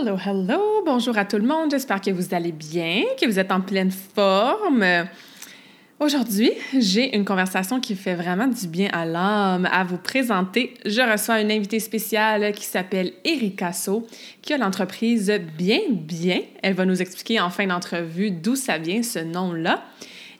Hello, hello, bonjour à tout le monde. J'espère que vous allez bien, que vous êtes en pleine forme. Aujourd'hui, j'ai une conversation qui fait vraiment du bien à l'âme à vous présenter. Je reçois une invitée spéciale qui s'appelle Erika So, qui a l'entreprise Bien Bien. Elle va nous expliquer en fin d'entrevue d'où ça vient ce nom-là.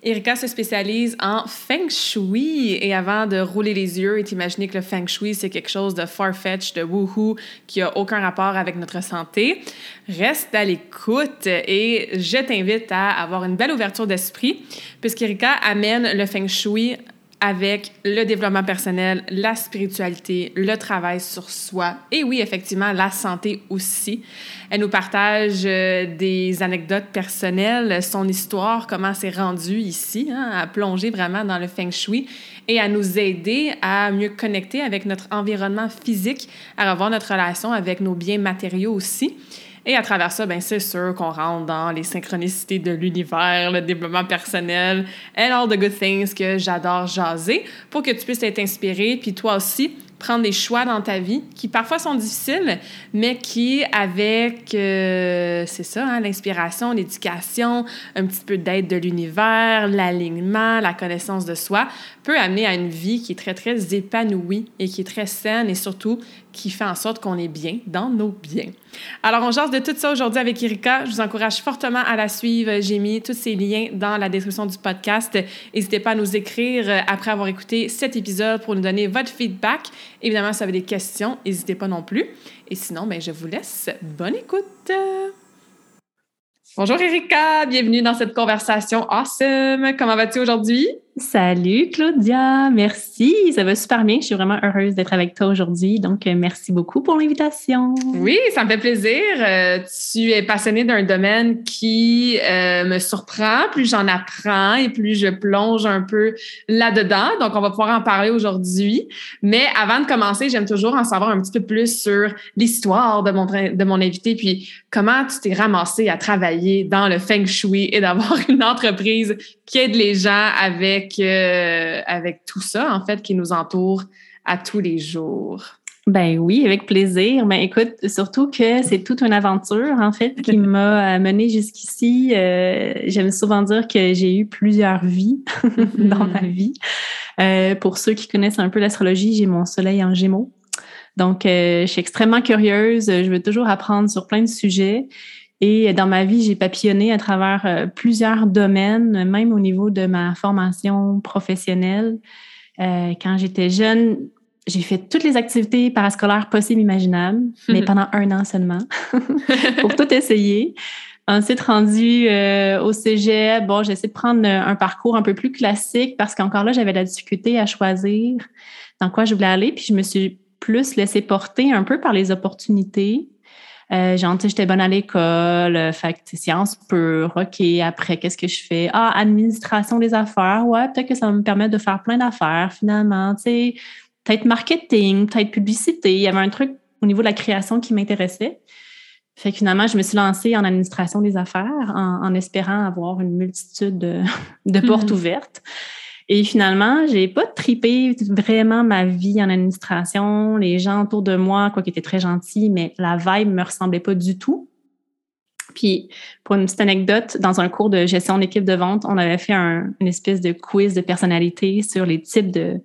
Erika se spécialise en feng shui. Et avant de rouler les yeux et t'imaginer que le feng shui c'est quelque chose de far-fetched, de woohoo, qui a aucun rapport avec notre santé, reste à l'écoute. Et je t'invite à avoir une belle ouverture d'esprit puisqu'Erika amène le feng shui avec le développement personnel, la spiritualité, le travail sur soi et oui, effectivement, la santé aussi. Elle nous partage euh, des anecdotes personnelles, son histoire, comment c'est rendu ici, hein, à plonger vraiment dans le feng shui et à nous aider à mieux connecter avec notre environnement physique, à revoir notre relation avec nos biens matériaux aussi. Et à travers ça, ben c'est sûr qu'on rentre dans les synchronicités de l'univers, le développement personnel, and all the good things que j'adore jaser pour que tu puisses être inspiré, puis toi aussi, prendre des choix dans ta vie qui parfois sont difficiles, mais qui, avec, euh, c'est ça, hein, l'inspiration, l'éducation, un petit peu d'aide de l'univers, l'alignement, la connaissance de soi, peut amener à une vie qui est très, très épanouie et qui est très saine et surtout qui fait en sorte qu'on est bien dans nos biens. Alors, on jase de tout ça aujourd'hui avec Erika. Je vous encourage fortement à la suivre. J'ai mis tous ces liens dans la description du podcast. N'hésitez pas à nous écrire euh, après avoir écouté cet épisode pour nous donner votre feedback. Évidemment, si vous avez des questions, n'hésitez pas non plus. Et sinon, ben, je vous laisse. Bonne écoute! Bonjour Erika, bienvenue dans cette conversation awesome. Comment vas-tu aujourd'hui? Salut Claudia, merci. Ça va super bien. Je suis vraiment heureuse d'être avec toi aujourd'hui. Donc, euh, merci beaucoup pour l'invitation. Oui, ça me fait plaisir. Euh, tu es passionnée d'un domaine qui euh, me surprend. Plus j'en apprends et plus je plonge un peu là-dedans. Donc, on va pouvoir en parler aujourd'hui. Mais avant de commencer, j'aime toujours en savoir un petit peu plus sur l'histoire de mon, de mon invité, puis comment tu t'es ramassée à travailler dans le feng shui et d'avoir une entreprise qui aide les gens avec euh, avec, tout ça, en fait, qui nous entoure à tous les jours. Ben oui, avec plaisir. Ben écoute, surtout que c'est toute une aventure, en fait, qui m'a euh, menée jusqu'ici. Euh, j'aime souvent dire que j'ai eu plusieurs vies dans ma vie. pour ceux qui connaissent un peu l'astrologie, j'ai mon soleil en gémeaux. Donc, je suis extrêmement curieuse. Je veux toujours apprendre sur plein de sujets. Et dans ma vie, j'ai papillonné à travers euh, plusieurs domaines, même au niveau de ma formation professionnelle. Euh, quand j'étais jeune, j'ai fait toutes les activités parascolaires possibles imaginables, mais pendant un an seulement, pour tout essayer. Ensuite, rendu euh, au cégep, bon, j'ai essayé de prendre un parcours un peu plus classique parce qu'encore là, j'avais la difficulté à choisir dans quoi je voulais aller. Puis je me suis plus laissé porter un peu par les opportunités. Euh, genre, j'étais bonne à l'école, euh, fait que sciences pures, OK, après, qu'est-ce que je fais? Ah, administration des affaires, ouais, peut-être que ça va me permettre de faire plein d'affaires, finalement, tu sais, peut-être marketing, peut-être publicité. Il y avait un truc au niveau de la création qui m'intéressait. Fait que finalement, je me suis lancée en administration des affaires en, espérant avoir une multitude de, de portes ouvertes. Et finalement, j'ai pas tripé vraiment ma vie en administration. Les gens autour de moi, quoi, qui étaient très gentils, mais la vibe me ressemblait pas du tout. Puis, pour une petite anecdote, dans un cours de gestion d'équipe de vente, on avait fait un, une espèce de quiz de personnalité sur les types de,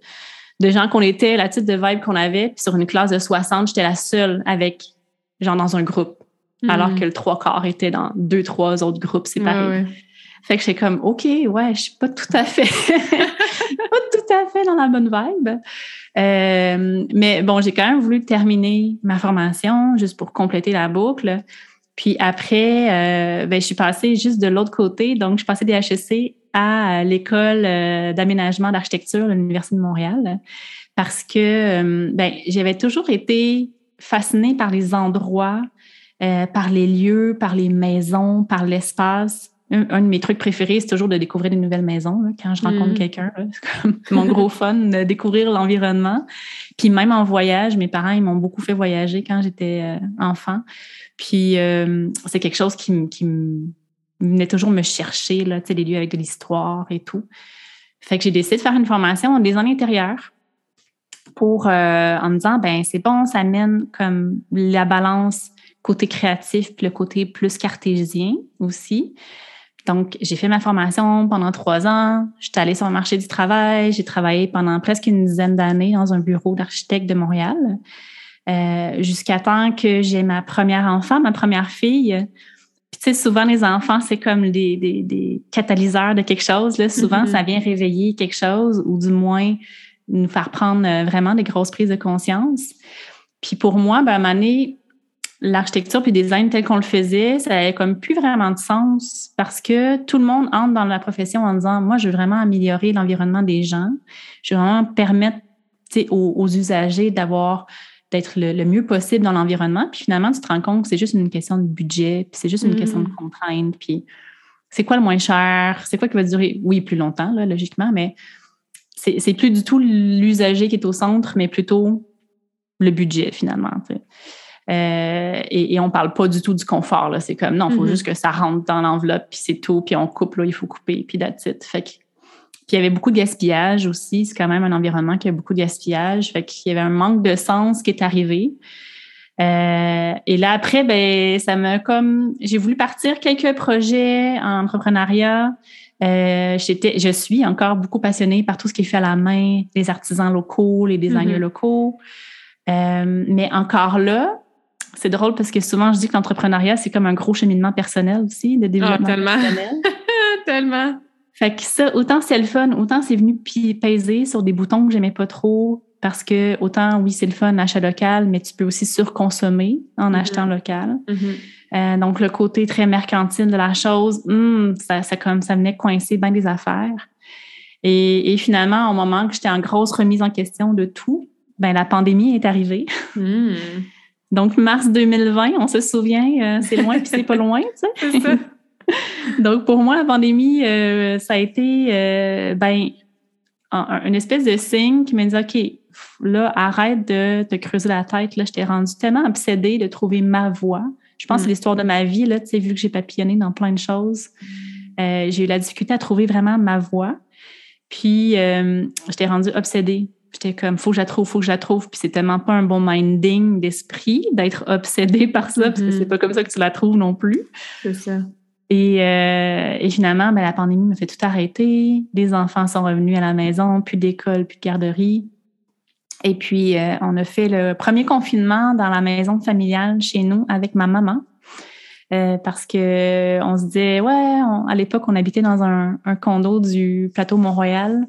de gens qu'on était, la type de vibe qu'on avait. Puis sur une classe de 60, j'étais la seule avec, genre, dans un groupe. Alors hmm. que le trois quarts était dans deux, trois autres groupes séparés. Fait que j'étais comme, OK, ouais, je suis pas tout à fait, pas tout à fait dans la bonne vibe. Euh, mais bon, j'ai quand même voulu terminer ma formation juste pour compléter la boucle. Puis après, euh, ben, je suis passée juste de l'autre côté. Donc, je suis passée des HEC à l'école euh, d'aménagement d'architecture de l'Université de Montréal parce que ben, j'avais toujours été fascinée par les endroits, par les lieux, par les maisons, par l'espace un, de mes trucs préférés, c'est toujours de découvrir des nouvelles maisons. quand je rencontre mm. quelqu'un, c'est mon gros fun de découvrir l'environnement. Puis même en voyage, mes parents, ils m'ont beaucoup fait voyager quand j'étais euh, enfant. Puis euh, c'est quelque chose qui, qui venait toujours me chercher, là, les lieux avec de l'histoire et tout. Fait que j'ai décidé de faire une formation en design intérieur pour, euh, en me disant, ben c'est bon, ça mène comme la balance côté créatif puis le côté plus cartésien aussi. Donc, j'ai fait ma formation pendant trois ans. Je suis allée sur le marché du travail. J'ai travaillé pendant presque une dizaine d'années dans un bureau d'architecte de Montréal, euh, jusqu'à temps que j'ai ma première enfant, ma première fille. Puis, tu sais, souvent, les enfants, c'est comme des, des, des, catalyseurs de quelque chose. Là. Souvent, ça mm-hmm. vient réveiller quelque chose ou du moins nous faire prendre euh, vraiment des grosses prises de conscience. Puis pour moi, ben, à un moment donné, l'architecture puis le design tel qu'on le faisait, ça n'avait comme plus vraiment de sens parce que tout le monde entre dans la profession en disant moi je veux vraiment améliorer l'environnement des gens, je veux vraiment permettre aux, aux, usagers d'avoir d'être le, mieux possible dans l'environnement. Puis finalement, tu te rends compte que c'est juste une question de budget, puis c'est juste une question de mm. contrainte, puis c'est quoi le moins cher, c'est quoi qui va durer, oui, plus longtemps, là, logiquement, mais c'est plus du tout l'usager qui est au centre, mais plutôt le budget finalement. Euh, et, on parle pas du tout du confort. C'est comme non, il faut mm-hmm. juste que ça rentre dans l'enveloppe, puis c'est tout, puis on coupe, là, il faut couper, puis that's it. Fait que, puis il y avait beaucoup de gaspillage aussi. C'est quand même un environnement qui a beaucoup de gaspillage. Fait qu'il y avait un manque de sens qui est arrivé. Euh, et là, après, ben, ça m'a comme. J'ai voulu partir quelques projets en entrepreneuriat. Euh, j'étais, je suis encore beaucoup passionnée par tout ce qui est fait à la main, les artisans locaux, les designers mm-hmm. locaux. Euh, mais encore là, c'est drôle parce que souvent, je dis que l'entrepreneuriat, c'est comme un gros cheminement personnel aussi, de développement ah, tellement. personnel. tellement. Fait que ça, autant c'est le fun, autant c'est venu peser sur des boutons que j'aimais pas trop, parce que autant, oui, c'est le fun, achat local, mais tu peux aussi surconsommer en mm-hmm. achetant local. Mm-hmm. Euh, donc, le côté très mercantile de la chose, hmm, ça, ça, comme, ça venait coincer bien des affaires. Et, et finalement, au moment que j'étais en grosse remise en question de tout, ben la pandémie est arrivée. Donc, mars 2020, on se souvient, euh, c'est loin puis c'est pas loin, tu sais. Donc, pour moi, la pandémie, euh, ça a été euh, ben, une espèce de signe qui m'a dit OK, là, arrête de te creuser la tête. Là, je t'ai rendu tellement obsédée de trouver ma voie. Je pense que c'est mm. l'histoire de ma vie, là, tu sais, vu que j'ai papillonné dans plein de choses. j'ai eu la difficulté à trouver vraiment ma voie. Puis, je t'ai rendue obsédée J'étais comme, faut que je la trouve, faut que je la trouve. Puis c'est tellement pas un bon minding d'esprit d'être obsédé par ça, parce que c'est mm-hmm. pas comme ça que tu la trouves non plus. C'est ça. Et, euh, et finalement, ben, la pandémie me fait tout arrêter. Les enfants sont revenus à la maison, plus d'école, plus de garderie. Et puis, euh, on a fait le premier confinement dans la maison familiale chez nous avec ma maman. Euh, parce que on se disait, ouais, à l'époque, on habitait dans un, un condo du plateau Mont-Royal.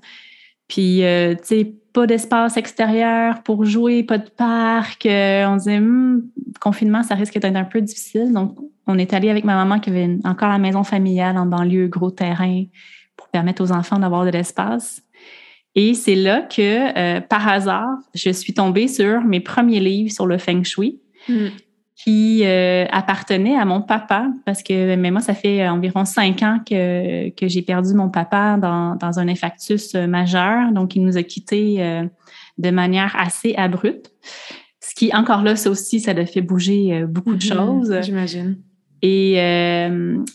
Puis, tu sais, pas d'espace extérieur pour jouer, pas de parc. Euh, on disait, hum, confinement, ça risque d'être un peu difficile. Donc, on est allé avec ma maman qui avait encore la maison familiale en banlieue, gros terrain, pour permettre aux enfants d'avoir de l'espace. Et c'est là que, euh, par hasard, je suis tombée sur mes premiers livres sur le feng shui. Hum qui euh, appartenait à mon papa parce que mais moi ça fait environ cinq ans que, que j'ai perdu mon papa dans, dans un infarctus euh, majeur. Donc il nous a quittés euh, de manière assez abrupte. Ce qui encore là ça aussi ça a fait bouger beaucoup de mm-hmm. choses. j'imagine. Et,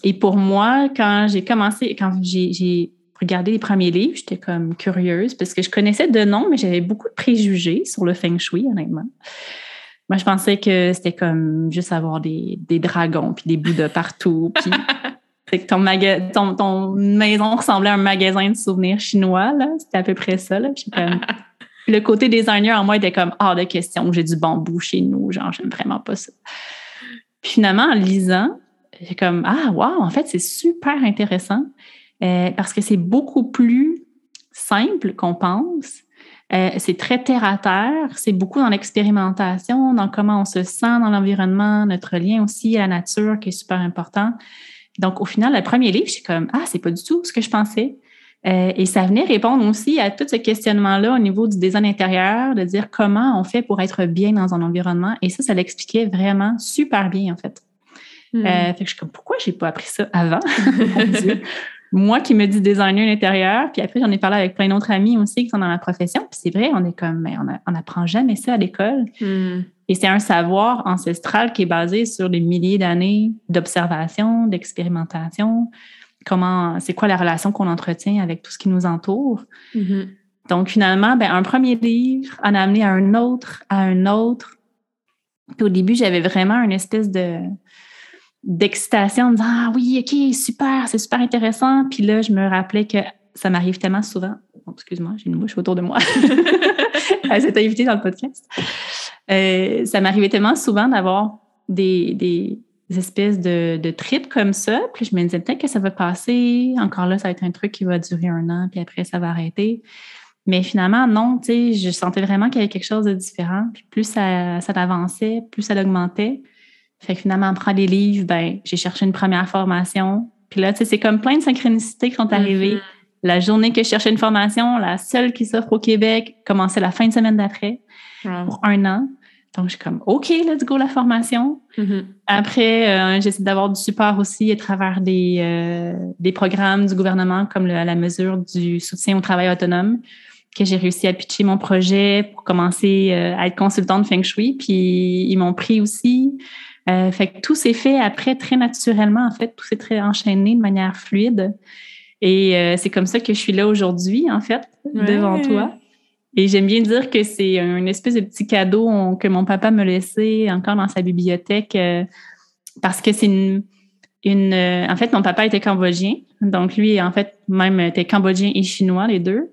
et pour moi quand j'ai commencé quand j'ai regardé les premiers livres j'étais comme curieuse parce que je connaissais de nom mais j'avais beaucoup de préjugés sur le feng shui honnêtement moi, je pensais que c'était comme juste avoir des, des dragons puis des de partout. Puis que ton, ton, ton, maison ressemblait à un magasin de souvenirs chinois. là. C'était à peu près ça. Là. Puis comme, le côté designer en moi était comme hors de question. J'ai du bambou chez nous. Genre, j'aime vraiment pas ça. Puis finalement, en lisant, j'ai comme ah wow, en fait, c'est super intéressant euh, parce que c'est beaucoup plus simple qu'on pense. Euh, c'est très terre à terre, c'est beaucoup dans l'expérimentation, dans comment on se sent dans l'environnement, notre lien aussi à la nature qui est super important. Donc, au final, le premier livre, je suis comme, ah, c'est pas du tout ce que je pensais. Euh, et ça venait répondre aussi à tout ce questionnement-là au niveau du design intérieur, de dire comment on fait pour être bien dans un environnement. Et ça, ça l'expliquait vraiment super bien, en fait. Hmm. Euh, fait que je suis comme, pourquoi j'ai pas appris ça avant? Moi qui me dis designer intérieur, puis après, j'en ai parlé avec plein d'autres amis aussi qui sont dans la profession. Puis c'est vrai, on est comme, mais on n'apprend jamais ça à l'école. Hmm. Et c'est un savoir ancestral qui est basé sur des milliers d'années d'observation, d'expérimentation, comment, c'est quoi la relation qu'on entretient avec tout ce qui nous entoure. Mm-hmm. Donc, finalement, ben, un premier livre en a amené à un autre, à un autre. Puis au début, j'avais vraiment une espèce de d'excitation en disant Ah oui, OK, super, c'est super intéressant. Puis là, je me rappelais que ça m'arrive tellement souvent. excuse-moi, j'ai une mouche autour de moi. Elle s'est invitée dans le podcast. Euh, ça m'arrivait tellement souvent d'avoir des, espèces de, de trips comme ça. Puis je me disais peut-être que ça va passer. Encore là, ça va être un truc qui va durer un an, puis après, ça va arrêter. Mais finalement, non, tu sais, je sentais vraiment qu'il y avait quelque chose de différent. Puis plus ça, ça avançait, plus ça augmentait. Fait que finalement, en prenant les livres, ben, j'ai cherché une première formation. Puis là, tu sais, c'est comme plein de synchronicités qui sont arrivées. Mm-hmm. La journée que je cherchais une formation, la seule qui s'offre au Québec, commençait la fin de semaine d'après pour un an. Donc, je suis comme, OK, let's go la formation. Mm-hmm. Après, euh, j'essaie d'avoir du support aussi à travers des, euh, des programmes du gouvernement, comme à la mesure du soutien au travail autonome, que j'ai réussi à pitcher mon projet pour commencer euh, à être consultante Feng Shui. Puis, ils m'ont pris aussi. Fait que tout s'est fait après très naturellement, en fait. Tout s'est très enchaîné de manière fluide. Et c'est comme ça que je suis là aujourd'hui, en fait, devant toi. Et j'aime bien dire que c'est un espèce de petit cadeau que mon papa me laissait encore dans sa bibliothèque euh, parce que c'est une, une euh, en fait, mon papa était cambodgien. Donc, lui, en fait, même était cambodgien et chinois, les deux.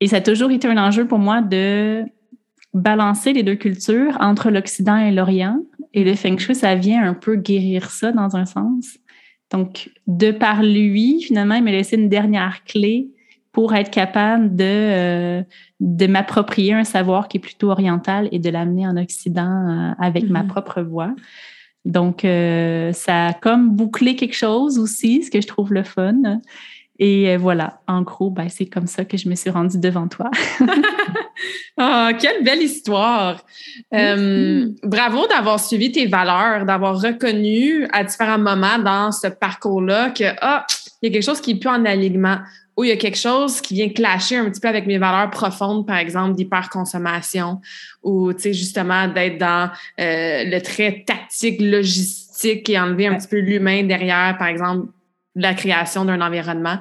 Et ça a toujours été un enjeu pour moi de balancer les deux cultures entre l'Occident et l'Orient. Et le Feng Shui, ça vient un peu guérir ça dans un sens. Donc, de par lui, finalement, il m'a laissé une dernière clé pour être capable de, euh, de m'approprier un savoir qui est plutôt oriental et de l'amener en Occident euh, avec ma mm-hmm. propre voix. Donc, euh, ça a comme bouclé quelque chose aussi, ce que je trouve le fun. Et voilà, en gros, ben, c'est comme ça que je me suis rendue devant toi. oh, quelle belle histoire! bravo d'avoir suivi tes valeurs, d'avoir reconnu à différents moments dans ce parcours-là que, ah, il y a quelque chose qui est plus en alignement où il y a quelque chose qui vient clasher un petit peu avec mes valeurs profondes, par exemple, d'hyperconsommation, ou, tu sais, justement, d'être dans euh, le trait tactique, logistique et enlever un petit peu l'humain derrière, par exemple, la création d'un environnement.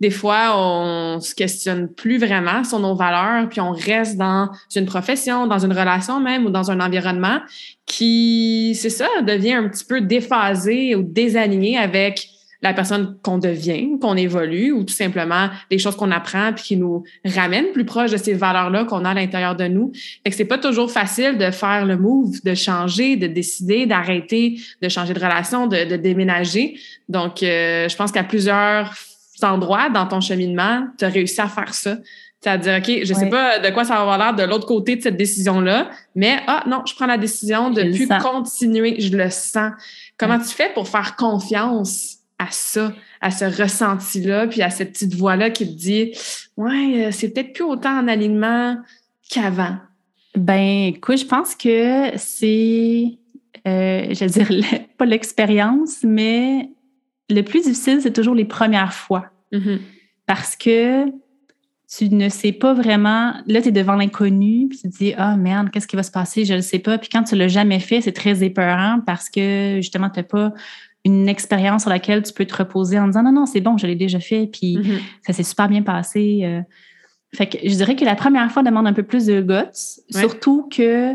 Des fois, on se questionne plus vraiment sur nos valeurs, puis on reste dans une profession, dans une relation même ou dans un environnement qui, c'est ça, devient un petit peu déphasé ou désaligné avec la personne qu'on devient, qu'on évolue, ou tout simplement des choses qu'on apprend puis qui nous ramènent plus proche de ces valeurs-là qu'on a à l'intérieur de nous. Fait que c'est pas toujours facile de faire le move, de changer, de décider, d'arrêter, de changer de relation, de, de déménager. Donc, euh, je pense qu'à plusieurs endroits dans ton cheminement, tu as réussi à faire ça. C'est-à-dire, OK, je sais pas de quoi ça va avoir l'air de l'autre côté de cette décision-là, mais ah non, je prends la décision de plus continuer, je le sens. Comment tu fais pour faire confiance à ça, à ce ressenti-là, puis à cette petite voix-là qui te dit Ouais, euh, c'est peut-être plus autant en alignement qu'avant. Ben, écoute, je pense que c'est, euh, je veux dire, pas l'expérience, mais le plus difficile, c'est toujours les premières fois. Mm-hmm. Parce que tu ne sais pas vraiment. Là, tu es devant l'inconnu, puis tu te dis Ah merde, qu'est-ce qui va se passer? Je ne sais pas. Puis quand tu ne l'as jamais fait, c'est très épeurant parce que justement, tu n'as pas une expérience sur laquelle tu peux te reposer en disant non, non, c'est bon, je l'ai déjà fait, puis mm-hmm. ça s'est super bien passé. Euh. Fait que je dirais que la première fois demande un peu plus de guts, surtout que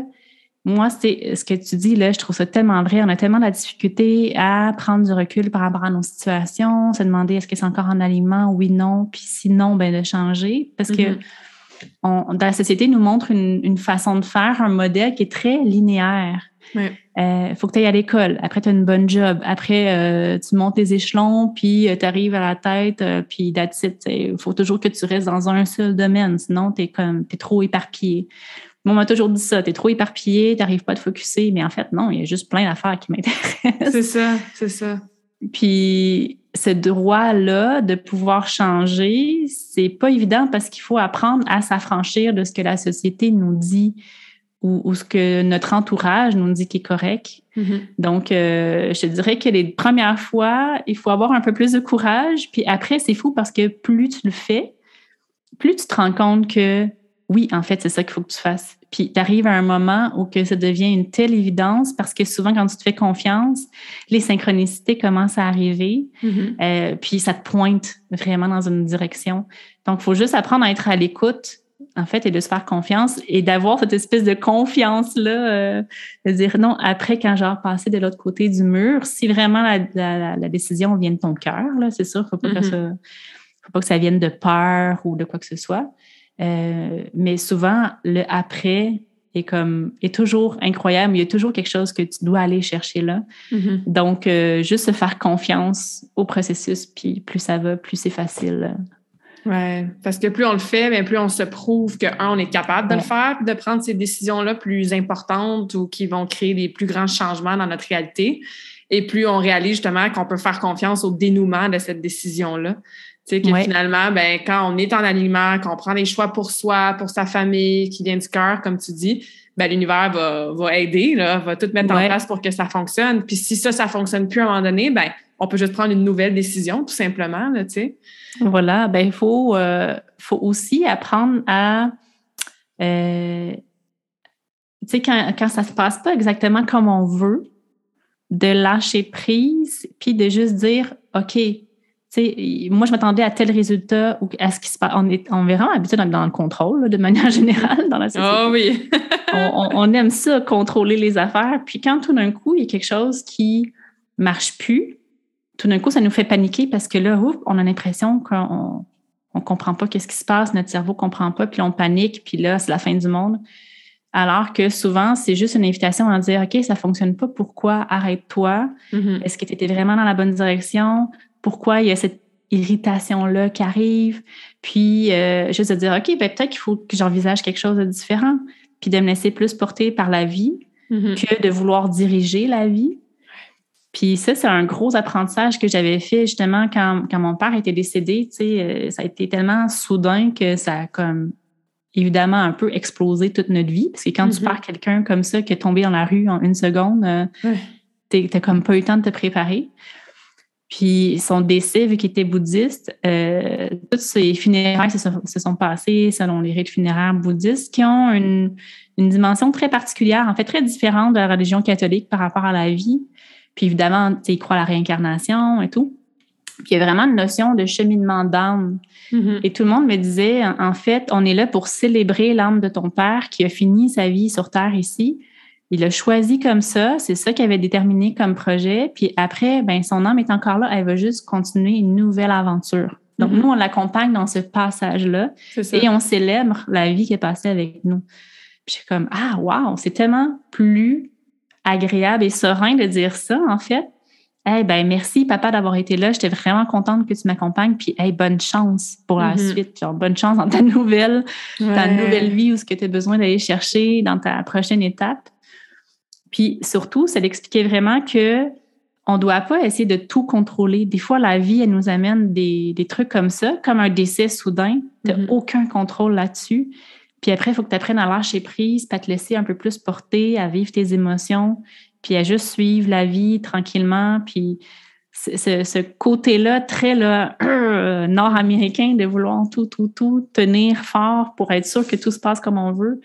moi, c'est ce que tu dis là, je trouve ça tellement vrai. On a tellement de la difficulté à prendre du recul par rapport à nos situations, se demander est-ce que c'est encore en aliment, oui, non, puis sinon, ben de changer. Parce que mm-hmm. on, dans la société, nous montre une, une, façon de faire, un modèle qui est très linéaire. Euh, faut que tu ailles à l'école. Après, tu as une bonne job. Après, euh, tu montes les échelons, puis tu arrives à la tête, puis that's Il faut toujours que tu restes dans un seul domaine. Sinon, tu es, comme, es trop éparpillé. on m'a toujours dit ça. Tu es trop éparpillé, tu n'arrives pas à te focuser. Mais en fait, non, il y a juste plein d'affaires qui m'intéressent. C'est ça, c'est ça. Puis ce droit-là de pouvoir changer, c'est pas évident parce qu'il faut apprendre à s'affranchir de ce que la société nous dit ou, ce que notre entourage nous dit qui est correct. Mm-hmm. Donc, euh, je te dirais que les premières fois, il faut avoir un peu plus de courage. Puis après, c'est fou parce que plus tu le fais, plus tu te rends compte que oui, en fait, c'est ça qu'il faut que tu fasses. Puis tu arrives à un moment où que ça devient une telle évidence parce que souvent, quand tu te fais confiance, les synchronicités commencent à arriver. Mm-hmm. Euh, puis ça te pointe vraiment dans une direction. Donc, il faut juste apprendre à être à l'écoute, en fait, et de se faire confiance et d'avoir cette espèce de confiance-là, euh, de dire non, après, quand genre passer de l'autre côté du mur, si vraiment la, décision vient de ton cœur, c'est sûr, pas que mm-hmm. ça, faut pas que ça vienne de peur ou de quoi que ce soit. Euh, mais souvent, le après est comme est toujours incroyable. Il y a toujours quelque chose que tu dois aller chercher là. Mm-hmm. Donc, euh, juste se faire confiance au processus, puis plus ça va, plus c'est facile. Oui, parce que plus on le fait, mais plus on se prouve que, un, on est capable de le faire, de prendre ces décisions-là plus importantes ou qui vont créer des plus grands changements dans notre réalité. Et plus on réalise justement qu'on peut faire confiance au dénouement de cette décision-là. Tu sais, que finalement, ben, quand on est en alignement, qu'on prend des choix pour soi, pour sa famille, qui vient du cœur, comme tu dis, ben, l'univers va, va aider, là, va tout mettre en place pour que ça fonctionne. Puis si ça, ça fonctionne plus à un moment donné, ben, on peut juste prendre une nouvelle décision, tout simplement, tu sais. Voilà, ben, il faut, euh, faut aussi apprendre à. Euh, tu sais, quand, quand ça se passe pas exactement comme on veut, de lâcher prise, puis de juste dire, OK, moi, je m'attendais à tel résultat ou à ce qui se passe. On, est, on verra habitué dans, le contrôle, de manière générale, dans la société. Ah oui! on, aime ça, contrôler les affaires. Puis quand tout d'un coup, il y a quelque chose qui marche plus, tout d'un coup, ça nous fait paniquer parce que là, on a l'impression qu'on on comprend pas qu'est-ce qui se passe, notre cerveau comprend pas, puis on panique, puis là, c'est la fin du monde. Alors que souvent, c'est juste une invitation à dire, OK, ça fonctionne pas, pourquoi? Arrête-toi? Mm-hmm. Est-ce que tu étais vraiment dans la bonne direction? pourquoi il y a cette irritation-là qui arrive? Puis, euh, juste de dire, OK, ben, peut-être qu'il faut que j'envisage quelque chose de différent. Puis de me laisser plus porter par la vie mm-hmm. que de vouloir diriger la vie. Puis ça, c'est un gros apprentissage que j'avais fait justement quand, quand mon père était décédé. Tu sais, euh, ça a été tellement soudain que ça a comme évidemment un peu explosé toute notre vie. Parce que quand tu mm-hmm. perds quelqu'un comme ça qui est tombé dans la rue en une seconde, euh, tu n'as comme pas eu le temps de te préparer. Puis son décès, vu qu'il était bouddhiste, euh, toutes ces funérailles se sont, passées selon les rites funéraires bouddhistes qui ont une, dimension très particulière, en fait très différente de la religion catholique par rapport à la vie. Puis évidemment, il croit à la réincarnation et tout. Puis il y a vraiment une notion de cheminement d'âme. Mm-hmm. Et tout le monde me disait, en fait, on est là pour célébrer l'âme de ton père qui a fini sa vie sur Terre ici. Il a choisi comme ça, c'est ça qu'il avait déterminé comme projet. Puis après, ben son âme est encore là, elle va juste continuer une nouvelle aventure. Donc, mm-hmm. nous, on l'accompagne dans ce passage-là et on célèbre la vie qui est passée avec nous. Puis je suis comme, ah, wow, c'est tellement plus agréable et serein de dire ça, en fait. Eh ben merci, papa, d'avoir été là. J'étais vraiment contente que tu m'accompagnes. Puis, hey, bonne chance pour la mm-hmm. suite. Genre, bonne chance dans ta nouvelle, ta nouvelle vie ou ce que tu as besoin d'aller chercher dans ta prochaine étape. Puis surtout, ça d'expliquer vraiment que on ne doit pas essayer de tout contrôler. Des fois, la vie, elle nous amène des, trucs comme ça, comme un décès soudain. Tu n'as mm-hmm. aucun contrôle là-dessus. Puis après, il faut que tu apprennes à lâcher prise, à te laisser un peu plus porter, à vivre tes émotions, puis à juste suivre la vie tranquillement. Puis ce, côté-là, très nord-américain, de vouloir tout, tout, tout, tenir fort pour être sûr que tout se passe comme on veut,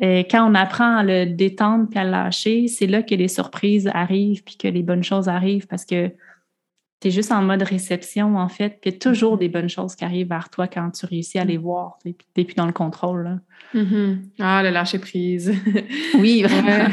et quand on apprend à le détendre puis à le lâcher, c'est là que les surprises arrivent puis que les bonnes choses arrivent parce que tu es juste en mode réception, en fait. Puis il y a toujours mm-hmm. des bonnes choses qui arrivent vers toi quand tu réussis à les voir. Tu n'es plus dans le contrôle. Là. Mm-hmm. Ah, le lâcher prise. oui, vraiment.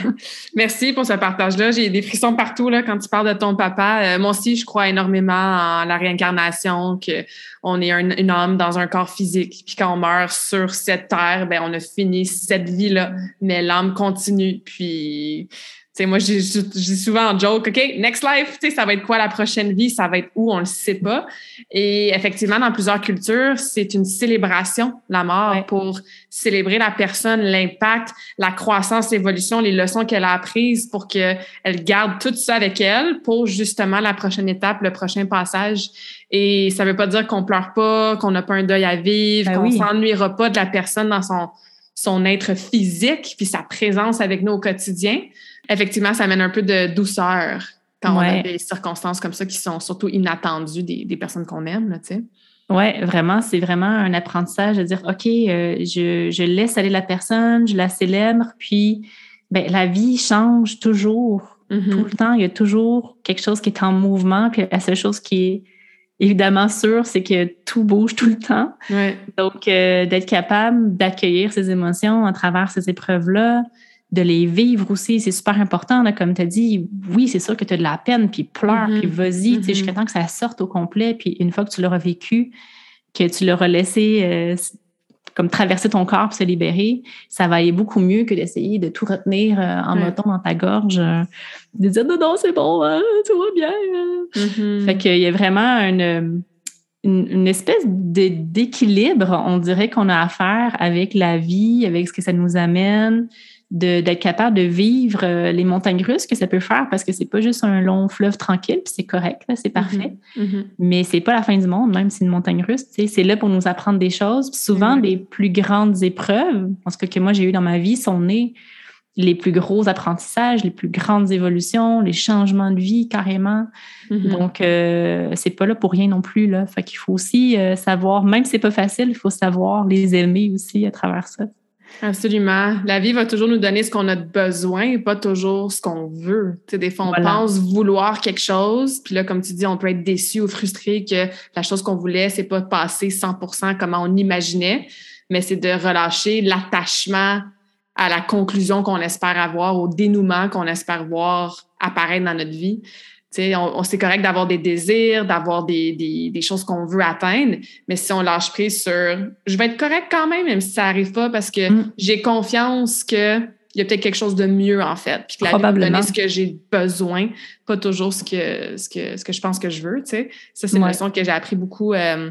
Merci pour ce partage-là. J'ai des frissons partout là, quand tu parles de ton papa. Euh, moi aussi, je crois énormément en la réincarnation, qu'on est une âme dans un corps physique. Puis quand on meurt sur cette terre, ben, on a fini cette vie-là, mais l'âme continue. Puis sais, moi, je dis souvent en joke, OK, next life, tu sais, ça va être quoi la prochaine vie? Ça va être où? On le sait pas. Et effectivement, dans plusieurs cultures, c'est une célébration, la mort, pour célébrer la personne, l'impact, la croissance, l'évolution, les leçons qu'elle a apprises pour qu'elle garde tout ça avec elle pour justement la prochaine étape, le prochain passage. Et ça veut pas dire qu'on pleure pas, qu'on n'a pas un deuil à vivre, ben qu'on s'ennuiera pas de la personne dans son, son être physique puis sa présence avec nous au quotidien effectivement, ça amène un peu de douceur quand on a des circonstances comme ça qui sont surtout inattendues des, personnes qu'on aime, tu sais. Oui, vraiment, c'est vraiment un apprentissage de dire, OK, euh, je, laisse aller la personne, je la célèbre, puis ben, la vie change toujours, mm-hmm. tout le temps. Il y a toujours quelque chose qui est en mouvement, puis la seule chose qui est évidemment sûre, c'est que tout bouge tout le temps. Donc, euh, d'être capable d'accueillir ces émotions à travers ces épreuves-là, de les vivre aussi, c'est super important. Là, comme tu as dit, oui, c'est sûr que tu as de la peine, puis pleure, puis mm-hmm. vas-y, mm jusqu'à temps que ça sorte au complet. Puis une fois que tu l'auras vécu, que tu l'auras laissé euh, comme traverser ton corps pour se libérer, ça va aller beaucoup mieux que d'essayer de tout retenir euh, en ouais. dans ta gorge, euh, de dire non, non, c'est bon, hein, tout va bien. Mm-hmm. Fait qu'il y a vraiment une, une, espèce d'équilibre, on dirait qu'on a à faire avec la vie, avec ce que ça nous amène d'être capable de vivre euh, les montagnes russes que ça peut faire parce que c'est pas juste un long fleuve tranquille, puis c'est correct, c'est parfait. Mm-hmm. Mm-hmm. Mais c'est pas la fin du monde, même si c'est une montagne russe. C'est là pour nous apprendre des choses. souvent, mm-hmm. les plus grandes épreuves, en ce que moi j'ai eu dans ma vie, sont nées les plus gros apprentissages, les plus grandes évolutions, les changements de vie carrément. Donc, euh, c'est pas là pour rien non plus. Là. Fait qu'il faut aussi euh, savoir, même si c'est pas facile, il faut savoir les aimer aussi à travers ça. Absolument. La vie va toujours nous donner ce qu'on a besoin et pas toujours ce qu'on veut. Tu sais, des fois, on pense vouloir quelque chose, puis là, comme tu dis, on peut être déçu ou frustré que la chose qu'on voulait, c'est pas passé 100% comme on imaginait, mais c'est de relâcher l'attachement à la conclusion qu'on espère avoir, au dénouement qu'on espère voir apparaître dans notre vie on, c'est correct d'avoir des désirs, d'avoir des, choses qu'on veut atteindre, mais si on lâche prise sur je vais être correct quand même, même si ça n'arrive pas, parce que mm. j'ai confiance qu'il y a peut-être quelque chose de mieux en fait, puis que la vie va donner ce que j'ai besoin, pas toujours ce que, ce que, ce que je pense que je veux. Ça, c'est une leçon que j'ai appris beaucoup. Euh,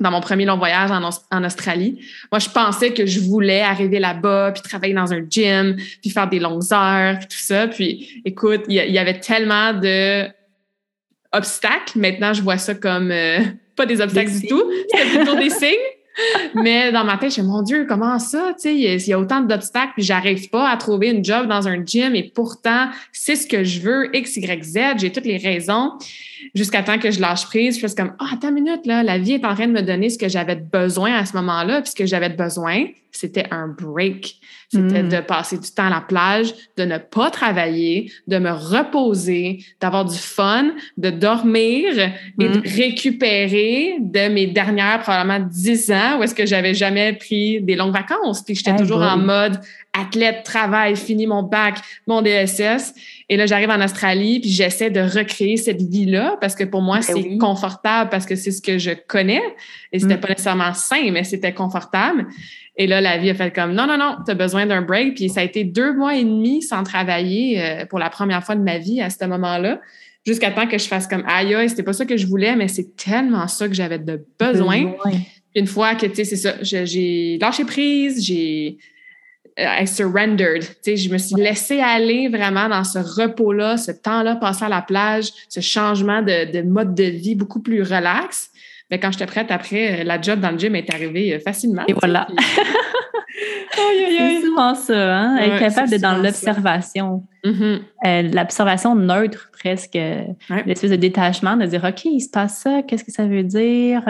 dans mon premier long voyage en, Australie. Moi, je pensais que je voulais arriver là-bas, puis travailler dans un gym, puis faire des longues heures, puis tout ça. Puis, écoute, il y, avait tellement de obstacles. Maintenant, je vois ça comme euh, pas des obstacles du tout, c'est plutôt des signes. Mais dans ma tête, je me mon Dieu, comment ça? Il y, a autant d'obstacles, puis j'arrive pas à trouver une job dans un gym, et pourtant, c'est ce que je veux, X, Y, Z, j'ai toutes les raisons. Jusqu'à temps que je lâche prise, je fais comme, ah, oh, attends une minute, là, la vie est en train de me donner ce que j'avais besoin à ce moment-là, puis ce que j'avais besoin, c'était un break. C'était mm. de passer du temps à la plage, de ne pas travailler, de me reposer, d'avoir du fun, de dormir et de mm. récupérer de mes dernières probablement dix ans où est-ce que j'avais jamais pris des longues vacances. Puis j'étais toujours en mode athlète, travail, fini mon bac, mon DSS. Et là, j'arrive en Australie, puis j'essaie de recréer cette vie-là parce que pour moi, ben c'est confortable parce que c'est ce que je connais. Et c'était mm. pas nécessairement sain, mais c'était confortable. Et là, la vie a fait comme non, non, non, tu as besoin d'un break. Puis ça a été deux mois et demi sans travailler euh, pour la première fois de ma vie à ce moment-là, jusqu'à temps que je fasse comme aïe, aïe, c'était pas ça que je voulais, mais c'est tellement ça que j'avais de besoin. Une fois que, tu sais, c'est ça, j'ai lâché prise, j'ai euh, I surrendered. Tu sais, je me suis laissée aller vraiment dans ce repos-là, ce temps-là passé à la plage, ce changement de, de mode de vie beaucoup plus relax. Mais quand j'étais prête après, euh, la job dans le gym est arrivée euh, facilement. Et voilà. c'est souvent ça, hein? être capable d'être dans l'observation. Mm-hmm. Euh, l'observation neutre, presque. L'espèce de détachement, de dire OK, il se passe ça, qu'est-ce que ça veut dire?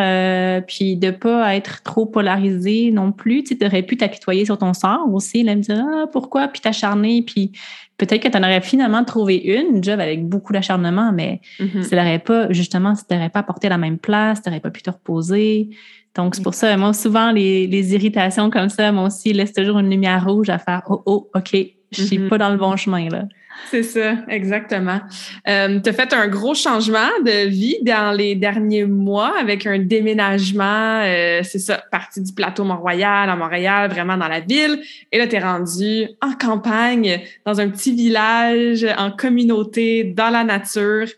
puis de ne pas être trop polarisé non plus. Tu aurais pu t'apitoyer sur ton sort aussi, là, me dire ah, pourquoi, puis t'acharner, puis peut-être que tu en aurais finalement trouvé une, une job avec beaucoup d'acharnement, mais mm ça n'aurait pas, justement, ça t'aurait pas apporté la même place, tu n'aurais pas pu te reposer. Donc, c'est pour ça, moi, souvent, les, les, irritations comme ça, moi aussi, laisse toujours une lumière rouge à faire Oh, oh, OK, je suis mm-hmm. pas dans le bon chemin, là. C'est ça, exactement. Euh, tu as fait un gros changement de vie dans les derniers mois avec un déménagement, euh, c'est ça, partie du plateau Mont-Royal à Montréal, vraiment dans la ville. Et là, tu es rendu en campagne, dans un petit village, en communauté, dans la nature.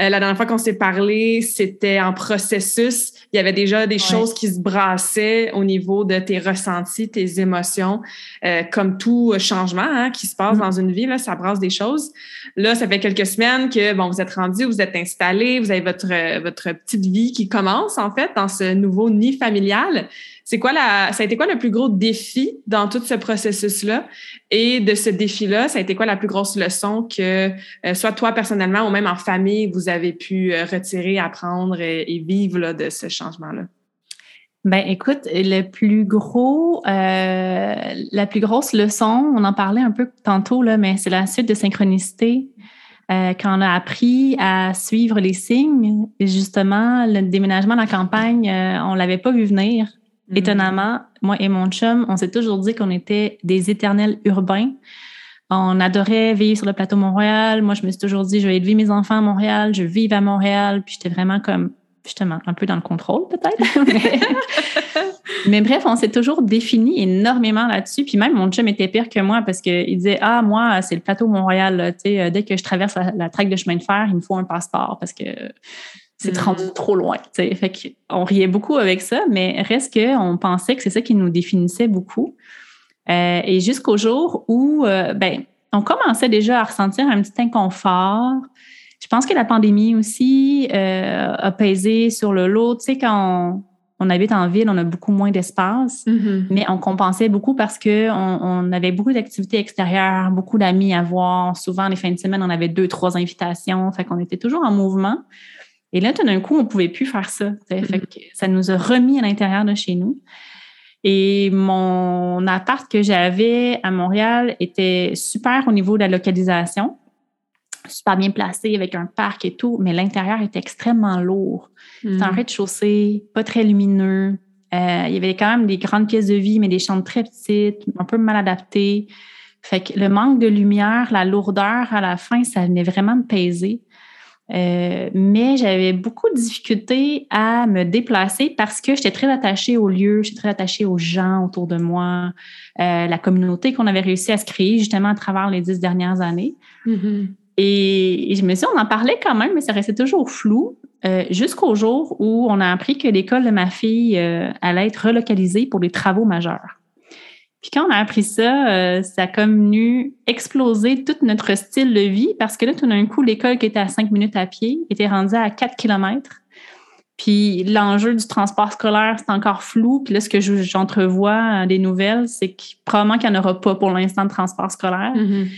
Euh, la dernière fois qu'on s'est parlé, c'était en processus. Il y avait déjà des choses qui se brassaient au niveau de tes ressentis, tes émotions. Comme tout changement hein, qui se passe mm. dans une vie, là, ça brasse des choses. Là, ça fait quelques semaines que bon, vous êtes rendu, vous êtes installé, vous avez votre, votre petite vie qui commence en fait dans ce nouveau nid familial. C'est quoi la, ça a été quoi le plus gros défi dans tout ce processus-là? Et de ce défi-là, ça a été quoi la plus grosse leçon que euh, soit toi personnellement ou même en famille, vous avez pu euh, retirer, apprendre et, vivre là, de ce changement-là? Ben, écoute, le plus gros, euh, la plus grosse leçon, on en parlait un peu tantôt, là, mais c'est la suite de synchronicité. Euh, quand on a appris à suivre les signes, justement, le déménagement de la campagne, euh, on l'avait pas vu venir. Mm. Étonnamment, moi et mon chum, on s'est toujours dit qu'on était des éternels urbains. On adorait vivre sur le plateau Montréal. Moi, je me suis toujours dit, je vais élever mes enfants à Montréal, je vais vivre à Montréal. Puis j'étais vraiment comme justement un peu dans le contrôle peut-être. mais, bref, on s'est toujours défini énormément là-dessus. Puis même mon chum était pire que moi parce qu'il disait Ah, moi, c'est le plateau Montréal. sais, dès que je traverse la, traque de chemin de fer, il me faut un passeport parce que c'est mm. rendu trop loin. Fait on riait beaucoup avec ça, mais reste qu'on pensait que c'est ça qui nous définissait beaucoup. Euh, et jusqu'au jour où euh, ben, on commençait déjà à ressentir un petit inconfort. Je pense que la pandémie aussi euh, a pesé sur le lot. Tu sais, quand on, habite en ville, on a beaucoup moins d'espace, mm-hmm. mais on compensait beaucoup parce qu'on on avait beaucoup d'activités extérieures, beaucoup d'amis à voir. Souvent, les fins de semaine, on avait deux, trois invitations. Fait qu'on était toujours en mouvement. Et là, tout d'un coup, on ne pouvait plus faire ça. Fait mm-hmm. que ça nous a remis à l'intérieur de chez nous. Et mon appart que j'avais à Montréal était super au niveau de la localisation super bien placé avec un parc et tout, mais l'intérieur était extrêmement lourd. C'était un mm. rez-de-chaussée, pas très lumineux. Euh, il y avait quand même des grandes pièces de vie, mais des chambres très petites, un peu mal adaptées. Fait que le manque de lumière, la lourdeur à la fin, ça venait vraiment me peser. Euh, mais j'avais beaucoup de difficultés à me déplacer parce que j'étais très attachée au lieu, j'étais très attachée aux gens autour de moi, euh, la communauté qu'on avait réussi à se créer justement à travers les dix dernières années. Mm-hmm. Et, je me suis dit, on en parlait quand même, mais ça restait toujours flou, euh, jusqu'au jour où on a appris que l'école de ma fille euh, allait être relocalisée pour des travaux majeurs. Puis quand on a appris ça, euh, ça a comme venu exploser tout notre style de vie parce que là, tout d'un coup, l'école qui était à cinq minutes à pied était rendue à 4 kilomètres. Puis l'enjeu du transport scolaire, c'est encore flou. Puis là, ce que j'entrevois des nouvelles, c'est que probablement qu'il n'y en aura pas pour l'instant de transport scolaire. Mm-hmm.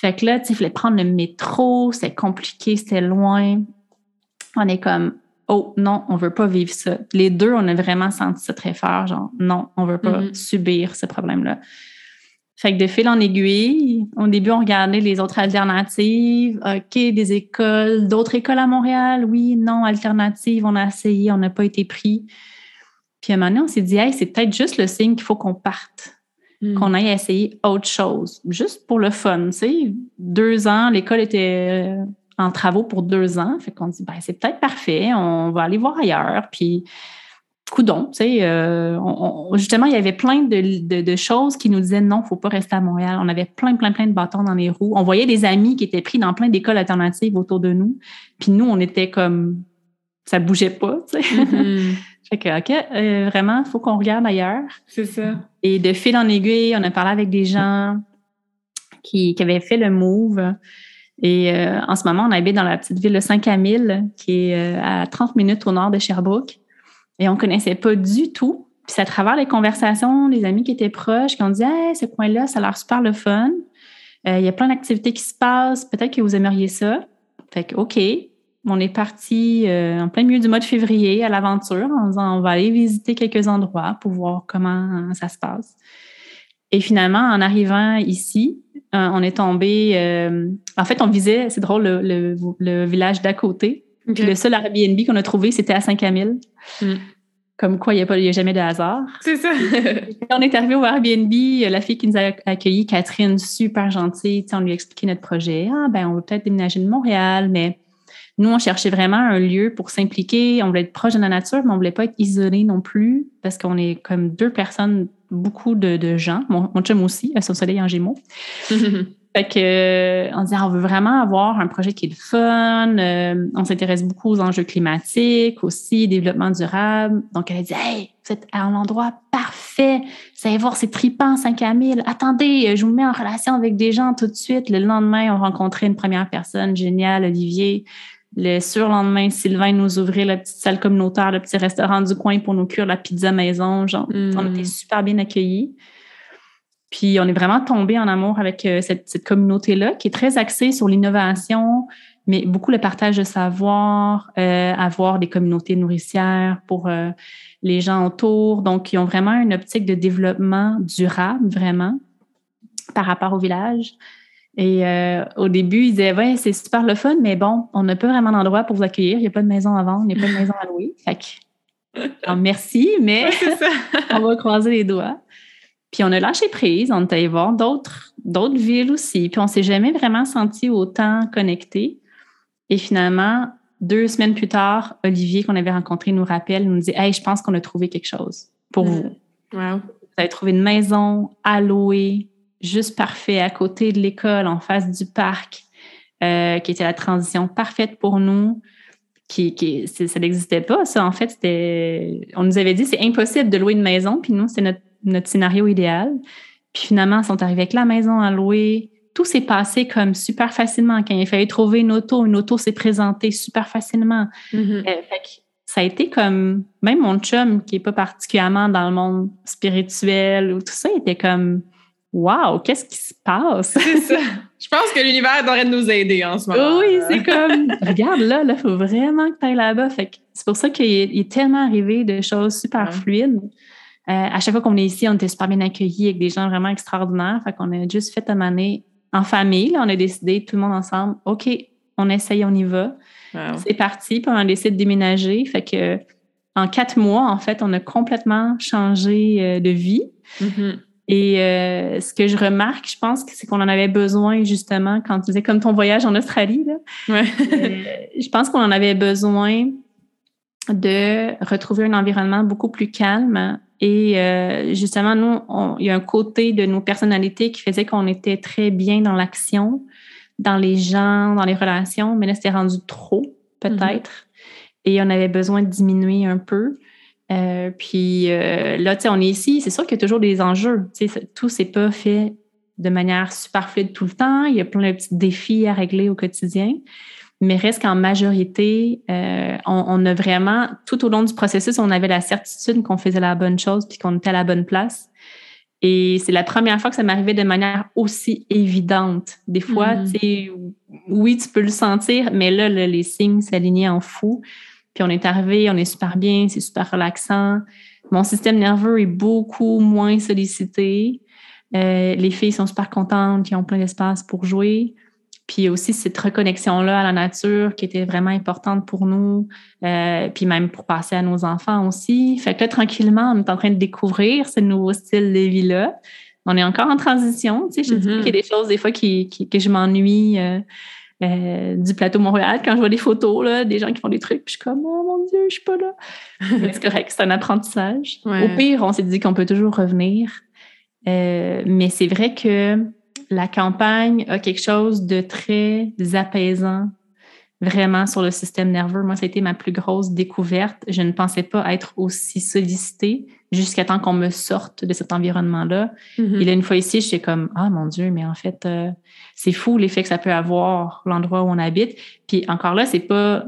Fait que là, tu sais, il fallait prendre le métro, c'était compliqué, c'était loin. On est comme, oh non, on veut pas vivre ça. Les deux, on a vraiment senti ça très fort, genre, non, on veut pas mm-hmm. subir ce problème-là. Fait que de fil en aiguille, au début, on regardait les autres alternatives. OK, des écoles, d'autres écoles à Montréal, oui, non, alternatives, on a essayé, on n'a pas été pris. Puis à un moment donné, on s'est dit, hey, c'est peut-être juste le signe qu'il faut qu'on parte. Hmm. qu'on aille essayer autre chose, juste pour le fun. Tu sais, deux ans, l'école était euh, en travaux pour deux ans. Fait qu'on dit, ben, c'est peut-être parfait, on va aller voir ailleurs. Puis, coudon, tu sais, euh, justement, il y avait plein de, choses qui nous disaient non, il ne faut pas rester à Montréal. On avait plein, plein, plein de bâtons dans les roues. On voyait des amis qui étaient pris dans plein d'écoles alternatives autour de nous. Puis nous, on était comme, ça bougeait pas, tu sais. Mm-hmm. Fait que, OK, euh, vraiment, il faut qu'on regarde ailleurs. C'est ça. Et de fil en aiguille, on a parlé avec des gens qui, qui avaient fait le move. Et euh, en ce moment, on habite dans la petite ville de Saint-Camille, qui est euh, à 30 minutes au nord de Sherbrooke. Et on ne connaissait pas du tout. Puis c'est à travers les conversations, les amis qui étaient proches, qui ont dit Hey, ce coin-là, ça a l'air super le fun. Il y a plein d'activités qui se passent. Peut-être que vous aimeriez ça. Fait que, OK on est parti euh, en plein milieu du mois de février à l'aventure en disant on va aller visiter quelques endroits pour voir comment ça se passe. Et finalement, en arrivant ici, euh, on est tombé. Euh, en fait, on visait, c'est drôle, le, village d'à côté. Puis le seul Airbnb qu'on a trouvé, c'était à Saint-Camille. Mm. Comme quoi, il n'y a, a, jamais de hasard. C'est ça. Quand on est arrivé au Airbnb, la fille qui nous a accueillis, Catherine, super gentille, on lui a expliqué notre projet. Ah, ben, on veut peut-être déménager de Montréal, mais nous, on cherchait vraiment un lieu pour s'impliquer. On voulait être proche de la nature, mais on ne voulait pas être isolé non plus, parce qu'on est comme deux personnes, beaucoup de, gens. Mon, mon chum aussi, à son soleil en gémeaux. Fait que, euh, on disait, on veut vraiment avoir un projet qui est le fun. Euh, on s'intéresse beaucoup aux enjeux climatiques, aussi développement durable. Donc, elle a dit, hey, vous êtes à un endroit parfait. Vous allez voir, c'est tripant, 5 à 1000. Attendez, je vous mets en relation avec des gens tout de suite. Le lendemain, on rencontrait une première personne géniale, Olivier. Le surlendemain, Sylvain nous ouvrait la petite salle communautaire, le petit restaurant du coin pour nous cuire la pizza maison. Genre, on était mm. super bien accueillis. Puis on est vraiment tombé en amour avec euh, cette, communauté-là qui est très axée sur l'innovation, mais beaucoup le partage de savoir, euh, avoir des communautés nourricières pour euh, les gens autour. Donc, ils ont vraiment une optique de développement durable, vraiment, par rapport au village. Et au début, ils disaient, ouais, c'est super le fun, mais bon, on n'a pas vraiment d'endroit pour vous accueillir. Il n'y a pas de maison à vendre, il n'y a pas de maison à louer. Fait que, merci, mais on va croiser les doigts. Puis on a lâché prise, on est allé voir d'autres, d'autres villes aussi. Puis on s'est jamais vraiment senti autant connecté. Et finalement, deux semaines plus tard, Olivier, qu'on avait rencontré, nous rappelle, nous dit Hey, je pense qu'on a trouvé quelque chose pour vous. Wow. Vous avez trouvé une maison à louer, juste parfait, à côté de l'école, en face du parc, euh, qui était la transition parfaite pour nous. Qui, qui ça n'existait pas, ça. En fait, c'était. On nous avait dit c'est impossible de louer une maison, puis nous, c'est notre notre scénario idéal. Puis finalement, ils sont arrivés avec la maison à louer. Tout s'est passé comme super facilement. Quand il fallait trouver une auto, une auto s'est présentée super facilement. Mm-hmm. Euh, ça a été comme, même mon chum, qui n'est pas particulièrement dans le monde spirituel ou tout ça, était comme, wow, qu'est-ce qui se passe? C'est ça. Je pense que l'univers devrait nous aider en ce moment. Oui, c'est comme, regarde là, il faut vraiment que tu ailles là-bas. c'est pour ça qu'il est, tellement arrivé de choses super fluides. Euh, à chaque fois qu'on est ici, on était super bien accueillis avec des gens vraiment extraordinaires. Fait qu'on a juste fait un année en famille. on a décidé, tout le monde ensemble, OK, on essaye, on y va. C'est parti, puis on a décidé de déménager. Fait que en quatre mois, en fait, on a complètement changé euh, de vie. Mm-hmm. Et euh, ce que je remarque, je pense, c'est qu'on en avait besoin justement quand tu disais comme ton voyage en Australie. je pense qu'on en avait besoin de retrouver un environnement beaucoup plus calme, et euh, justement, nous, il y a un côté de nos personnalités qui faisait qu'on était très bien dans l'action, dans les gens, dans les relations, mais là, c'était rendu trop, peut-être. Mm-hmm. Et on avait besoin de diminuer un peu. Euh, puis euh, là, tu sais, on est ici, c'est sûr qu'il y a toujours des enjeux. Tu sais, tout s'est pas fait de manière super fluide tout le temps. Il y a plein de petits défis à régler au quotidien mais reste qu'en majorité, euh, on, a vraiment, tout au long du processus, on avait la certitude qu'on faisait la bonne chose puis qu'on était à la bonne place. Et c'est la première fois que ça m'arrivait de manière aussi évidente. Des fois, mm-hmm. tu sais, oui, tu peux le sentir, mais là, les signes s'alignaient en fou. Puis on est arrivé, on est super bien, c'est super relaxant. Mon système nerveux est beaucoup moins sollicité. Euh, les filles sont super contentes, qui ont plein d'espace pour jouer. Puis aussi cette reconnexion-là à la nature qui était vraiment importante pour nous, euh, puis même pour passer à nos enfants aussi. Fait que là, tranquillement, on est en train de découvrir ce nouveau style de vie-là. On est encore en transition. Tu sais, je dis mm-hmm. qu'il y a des choses des fois qui, que je m'ennuie euh, euh, du plateau Montréal quand je vois des photos, là, des gens qui font des trucs, puis je suis comme, oh mon Dieu, je suis pas là. c'est correct, c'est un apprentissage. Au pire, on s'est dit qu'on peut toujours revenir. mais c'est vrai que la campagne a quelque chose de très apaisant vraiment sur le système nerveux. Moi, ça a été ma plus grosse découverte. Je ne pensais pas être aussi sollicitée jusqu'à temps qu'on me sorte de cet environnement-là. Mm-hmm. Et là, une fois ici, je suis comme, ah mon Dieu, mais en fait, euh, c'est fou l'effet que ça peut avoir, l'endroit où on habite. Puis encore là, c'est pas,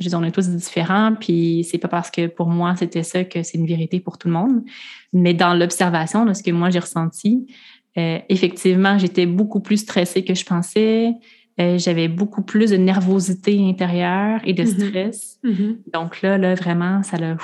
je dis, on est tous différents, puis c'est pas parce que pour moi, c'était ça que c'est une vérité pour tout le monde. Mais dans l'observation de ce que moi j'ai ressenti, euh, effectivement, j'étais beaucoup plus stressée que je pensais. Euh, j'avais beaucoup plus de nervosité intérieure et de mm-hmm. stress. Mm-hmm. Donc là, là, vraiment, ça l'a.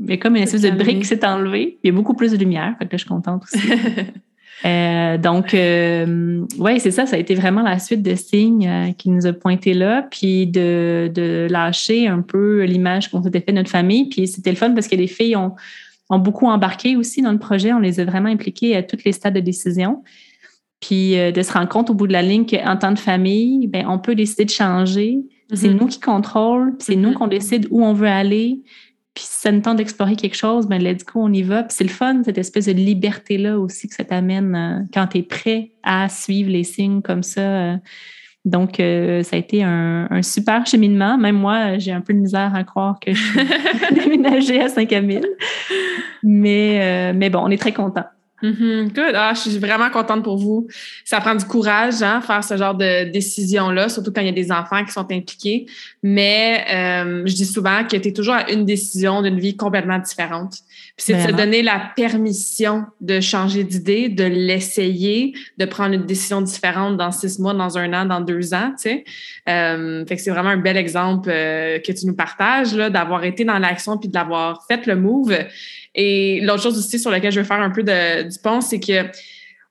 Mais comme une espèce de brique qui s'est enlevée, il y a beaucoup plus de lumière. Fait que là, je suis contente aussi. Euh, donc, euh, oui, c'est ça, ça a été vraiment la suite de signes euh, qui nous a pointé là, puis de, de lâcher un peu l'image qu'on s'était fait de notre famille. Puis c'était le fun parce que les filles ont, ont beaucoup embarqué aussi dans le projet. On les a vraiment impliquées à tous les stades de décision. Puis de se rendre compte au bout de la ligne qu'en tant que famille, ben, on peut décider de changer. C'est mm-hmm. nous qui contrôlons, c'est nous mm-hmm. qu'on décide où on veut aller. Puis si ça nous tente d'explorer quelque chose, ben let's go, on y va. Puis c'est le fun, cette espèce de liberté-là aussi que ça t'amène euh, quand tu es prêt à suivre les signes comme ça. Euh. Donc, euh, ça a été un, super cheminement. Même moi, j'ai un peu de misère à croire que je suis déménagée à Saint-Camille. Mais, mais bon, on est très contents. Mm-hmm. Good. Ah, je suis vraiment contente pour vous. Ça prend du courage, hein, faire ce genre de décision-là, surtout quand il y a des enfants qui sont impliqués. Mais euh, je dis souvent que tu es toujours à une décision d'une vie complètement différente. Puis c'est de se donner la permission de changer d'idée, de l'essayer, de prendre une décision différente dans six mois, dans un an, dans deux ans. Tu sais. Euh, fait que c'est vraiment un bel exemple euh, que tu nous partages, là, d'avoir été dans l'action puis de l'avoir fait le move. Et l'autre chose aussi sur laquelle je veux faire un peu de, du pont, c'est que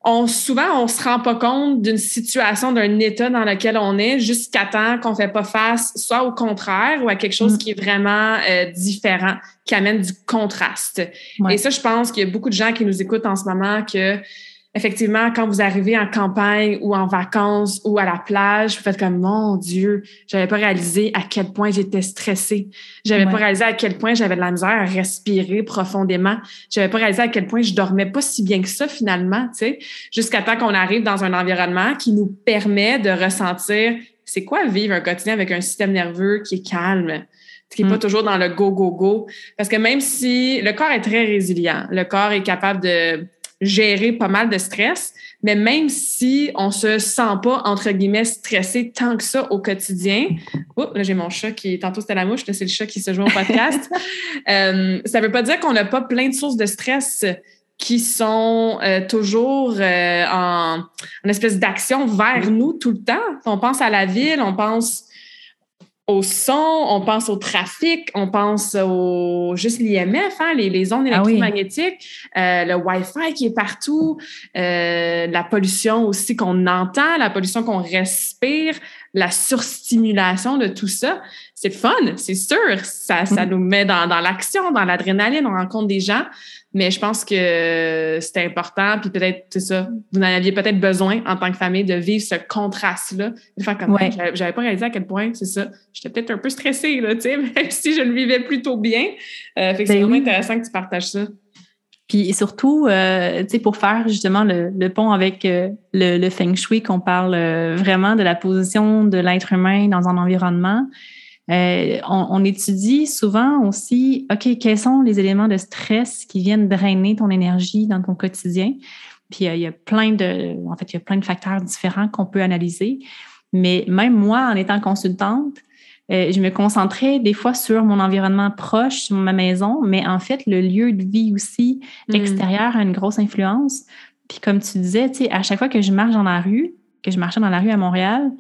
on, souvent, on se rend pas compte d'une situation, d'un état dans lequel on est jusqu'à temps qu'on fait pas face, soit au contraire ou à quelque chose mm. qui est vraiment euh, différent, qui amène du contraste. Et ça, je pense qu'il y a beaucoup de gens qui nous écoutent en ce moment que effectivement, quand vous arrivez en campagne ou en vacances ou à la plage, vous faites comme mon Dieu, j'avais pas réalisé à quel point j'étais stressée. J'avais pas réalisé à quel point j'avais de la misère à respirer profondément. J'avais pas réalisé à quel point je dormais pas si bien que ça finalement, tu sais, jusqu'à temps qu'on arrive dans un environnement qui nous permet de ressentir c'est quoi vivre un quotidien avec un système nerveux qui est calme, qui n'est pas mm. toujours dans le go, go, go. Parce que même si le corps est très résilient, le corps est capable de gérer pas mal de stress, mais même si on se sent pas, entre guillemets, stressé tant que ça au quotidien, oh, là j'ai mon chat qui, tantôt c'était la mouche, là c'est le chat qui se joue au podcast, euh, ça veut pas dire qu'on n'a pas plein de sources de stress qui sont euh, toujours euh, en, en espèce d'action vers nous tout le temps. On pense à la ville, on pense au son, on pense au trafic, on pense au juste l'IMF, hein, les, les ondes ah électromagnétiques, euh, le Wi-Fi qui est partout, euh, la pollution aussi qu'on entend, la pollution qu'on respire, la surstimulation de tout ça. C'est fun, c'est sûr. Ça, ça mm. nous met dans, dans l'action, dans l'adrénaline, on rencontre des gens. Mais je pense que c'était important, puis peut-être, c'est ça, vous en aviez peut-être besoin en tant que famille de vivre ce contraste-là. De faire comme j'avais pas réalisé à quel point, c'est ça. J'étais peut-être un peu stressée, là, tu sais, même si je le vivais plutôt bien. Euh, fait que c'est ben vraiment intéressant que tu partages ça. Puis surtout, euh, tu sais, pour faire justement le, pont avec euh, le, le, feng shui, qu'on parle vraiment de la position de l'être humain dans un environnement, euh, on, étudie souvent aussi, OK, quels sont les éléments de stress qui viennent drainer ton énergie dans ton quotidien? Puis euh, il y a plein de, en fait, il y a plein de facteurs différents qu'on peut analyser. Mais même moi, en étant consultante, euh, je me concentrais des fois sur mon environnement proche, sur ma maison, mais en fait, le lieu de vie aussi mm. extérieur a une grosse influence. Puis comme tu disais, tu sais, à chaque fois que je marche dans la rue, que je marchais dans la rue à Montréal,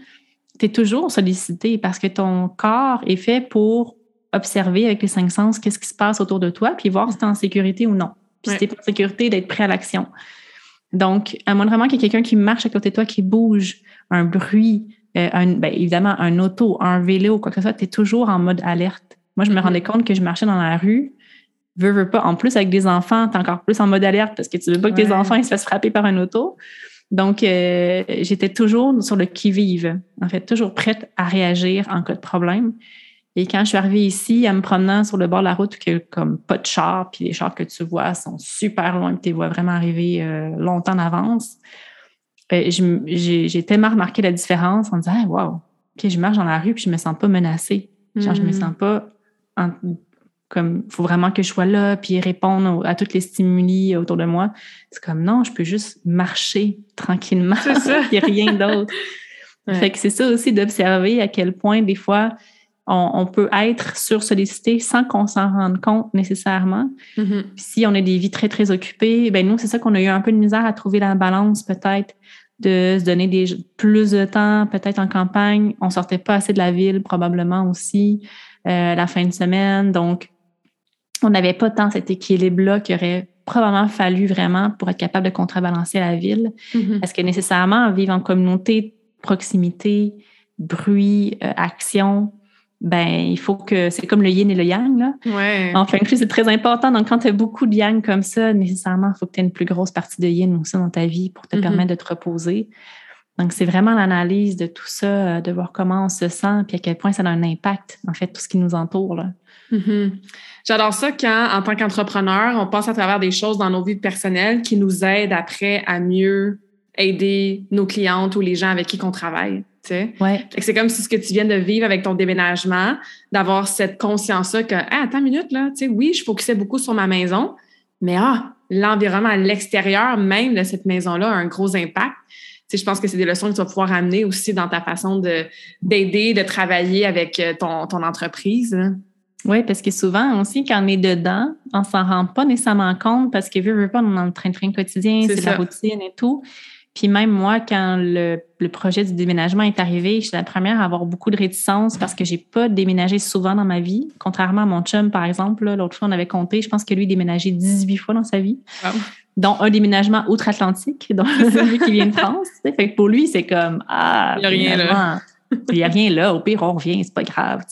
tu es toujours sollicité parce que ton corps est fait pour observer avec les cinq sens qu'est-ce qui se passe autour de toi, puis voir si tu es en sécurité ou non. Puis si tu en sécurité, d'être prêt à l'action. Donc, à moins vraiment qu'il y ait quelqu'un qui marche à côté de toi, qui bouge, un bruit, euh, un, ben, évidemment un auto, un vélo, quoi que ce soit, tu es toujours en mode alerte. Moi, je me mm-hmm. rendais compte que je marchais dans la rue, veux, veux pas. En plus, avec des enfants, tu es encore plus en mode alerte parce que tu veux pas que tes enfants ils se fassent frapper par un auto. Donc, euh, j'étais toujours sur le qui-vive, en fait, toujours prête à réagir en cas de problème. Et quand je suis arrivée ici, en me promenant sur le bord de la route, que comme pas de chars, puis les chars que tu vois sont super loin, puis tu les vois vraiment arriver euh, longtemps en avance, euh, j'ai tellement remarqué la différence en me disant, wow, OK, je marche dans la rue, puis je me sens pas menacée. Genre, je me mm. sens pas en, comme faut vraiment que je sois là puis répondre à toutes les stimuli autour de moi. C'est comme non, je peux juste marcher tranquillement. C'est ça. Il n'y a rien d'autre. Fait que c'est ça aussi d'observer à quel point des fois on, peut être sursollicité sans qu'on s'en rende compte nécessairement. Mm-hmm. Si on a des vies très très occupées, ben nous c'est ça qu'on a eu un peu de misère à trouver la balance peut-être de se donner des plus de temps peut-être en campagne. On sortait pas assez de la ville probablement aussi euh, la fin de semaine, donc on n'avait pas tant cet équilibre-là qui aurait probablement fallu vraiment pour être capable de contrebalancer la ville. Mhm. Parce que nécessairement, vivre en communauté, proximité, bruit, euh, action, ben il faut que c'est comme le yin et le yang là. Ouais. En feng shui, c'est très important. Donc quand tu as beaucoup de yang comme ça, nécessairement, il faut que tu aies une plus grosse partie de yin aussi dans ta vie pour te Mhm. permettre de te reposer. Donc c'est vraiment l'analyse de tout ça, euh, de voir comment on se sent puis à quel point ça a un impact en fait tout ce qui nous entoure là. Mhm. J'adore ça quand, en tant qu'entrepreneur, on passe à travers des choses dans nos vies personnelles qui nous aident après à mieux aider nos clientes ou les gens avec qui on travaille. tu sais. Ouais. Fait que C'est comme si ce que tu viens de vivre avec ton déménagement, d'avoir cette conscience-là que, ah, attends une minute, là, tu sais, oui, je focusais beaucoup sur ma maison, mais ah, l'environnement à l'extérieur même de cette maison-là a un gros impact. Tu sais, je pense que c'est des leçons que tu vas pouvoir amener aussi dans ta façon de d'aider, de travailler avec euh, ton, ton entreprise. hein. Oui, parce que souvent aussi, quand on est dedans, on s'en rend pas nécessairement compte parce que, veut pas, on est dans le train-train quotidien, C'est la routine et tout. Puis même moi, quand le, le projet du déménagement est arrivé, je suis la première à avoir beaucoup de réticence parce que j'ai pas déménagé souvent dans ma vie. Contrairement à mon chum, par exemple, l'autre fois, on avait compté, je pense que lui, il a déménagé 18 fois dans sa vie, Wow. dont un déménagement outre-Atlantique, donc celui qui vient de France. Fait que pour lui, c'est comme, ah, Il y a rien là. il n'y a rien là. Au pire, on revient, c'est pas grave.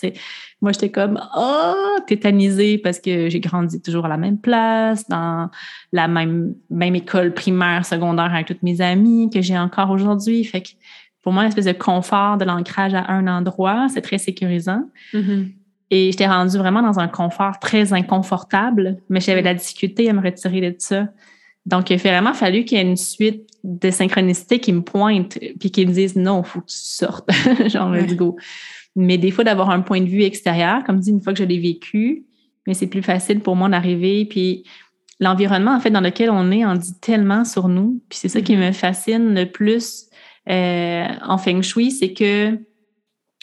Moi, j'étais comme, oh, tétanisée parce que j'ai grandi toujours à la même place, dans la même, même école primaire, secondaire avec toutes mes amies que j'ai encore aujourd'hui. Fait que pour moi, l'espèce de confort de l'ancrage à un endroit, c'est très sécurisant. Mhm. Et j'étais rendue vraiment dans un confort très inconfortable, mais j'avais de la difficulté à me retirer de ça. Donc, il a vraiment fallu qu'il y ait une suite de synchronicité qui me pointe puis qui me disent non, il faut que tu sortes. Genre, Ouais. let's go. Mais des fois, d'avoir un point de vue extérieur, comme dit, une fois que je l'ai vécu, mais c'est plus facile pour moi d'arriver. Puis l'environnement, en fait, dans lequel on est, en dit tellement sur nous. Puis c'est ça qui me fascine le plus euh, en feng shui, c'est que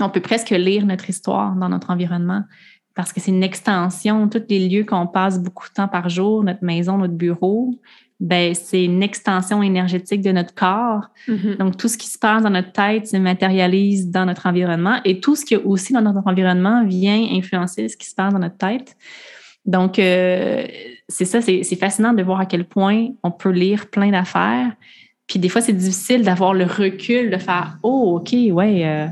on peut presque lire notre histoire dans notre environnement parce que c'est une extension. Tous les lieux qu'on passe beaucoup de temps par jour, notre maison, notre bureau, ben c'est une extension énergétique de notre corps. Mhm. Donc, tout ce qui se passe dans notre tête se matérialise dans notre environnement et tout ce qui est aussi dans notre environnement vient influencer ce qui se passe dans notre tête. Donc, euh, c'est ça, c'est fascinant de voir à quel point on peut lire plein d'affaires. Puis des fois, c'est difficile d'avoir le recul, de faire Oh, OK, ouais, euh,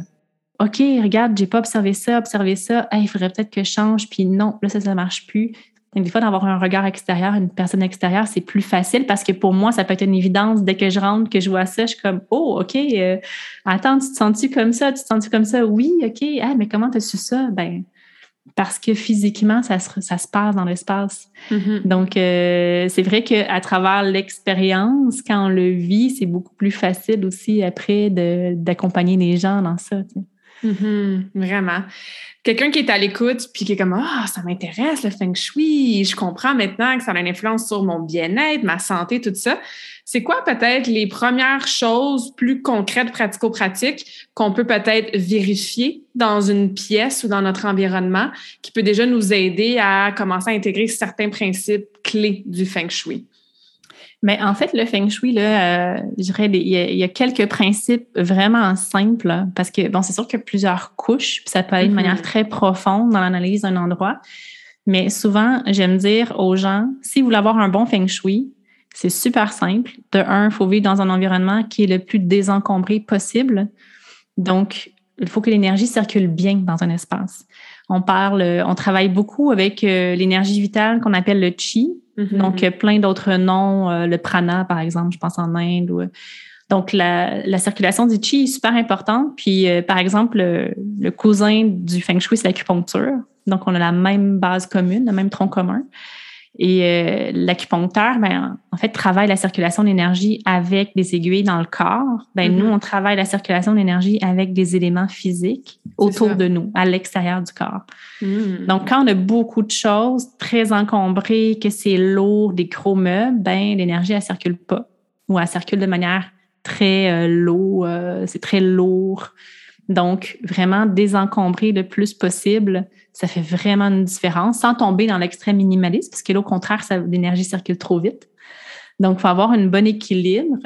OK, regarde, j'ai pas observé ça, observé ça. Hey, il faudrait peut-être que je change. Puis non, là, ça, ça marche plus. Donc, des fois, d'avoir un regard extérieur, une personne extérieure, c'est plus facile parce que pour moi, ça peut être une évidence. Dès que je rentre, que je vois ça, je suis comme, oh, OK, euh, attends, tu te sens-tu comme ça? Tu te sens-tu comme ça? Oui, OK. Ah, mais comment tu as su ça? Ben, parce que physiquement, ça se, ça se passe dans l'espace. Mhm. Donc, euh, c'est vrai qu'à travers l'expérience, quand on le vit, c'est beaucoup plus facile aussi après d'accompagner les gens dans ça. tu sais. Mhm, Vraiment. Quelqu'un qui est à l'écoute puis qui est comme Ah, ça m'intéresse le feng shui, je comprends maintenant que ça a une influence sur mon bien-être, ma santé, tout ça. C'est quoi peut-être les premières choses plus concrètes, pratico-pratiques qu'on peut peut-être vérifier dans une pièce ou dans notre environnement qui peut déjà nous aider à commencer à intégrer certains principes clés du feng shui? Mais en fait, le feng shui, là, euh, je dirais, il y, a, il y a quelques principes vraiment simples là, parce que, bon, c'est sûr qu'il y a plusieurs couches, puis ça peut aller de Mhm. manière très profonde dans l'analyse d'un endroit. Mais souvent, j'aime dire aux gens, si vous voulez avoir un bon feng shui, c'est super simple. De un, il faut vivre dans un environnement qui est le plus désencombré possible. Donc, il faut que l'énergie circule bien dans un espace. On parle, on travaille beaucoup avec euh, l'énergie vitale qu'on appelle le chi, Mhm. donc, euh, plein d'autres noms, euh, le prana, par exemple, je pense en Inde. Ou, euh, donc, la, la circulation du chi est super importante. Puis, euh, par exemple, le, le cousin du feng shui, c'est l'acupuncture. Donc, on a la même base commune, le même tronc commun. Et euh, l'acupuncteur, ben, en fait, travaille la circulation d'énergie avec des aiguilles dans le corps. Ben, Mhm. Nous, on travaille la circulation d'énergie avec des éléments physiques autour ça. de nous, à l'extérieur du corps. Mhm. Donc, quand on a beaucoup de choses très encombrées, que c'est lourd, des gros meubles, ben l'énergie, elle circule pas. Ou elle circule de manière très euh, lourde, euh, c'est très lourd. Donc, vraiment désencombrer le plus possible, ça fait vraiment une différence, sans tomber dans l'extrême minimaliste, parce que là, au contraire, l'énergie circule trop vite. Donc, il faut avoir un bon équilibre.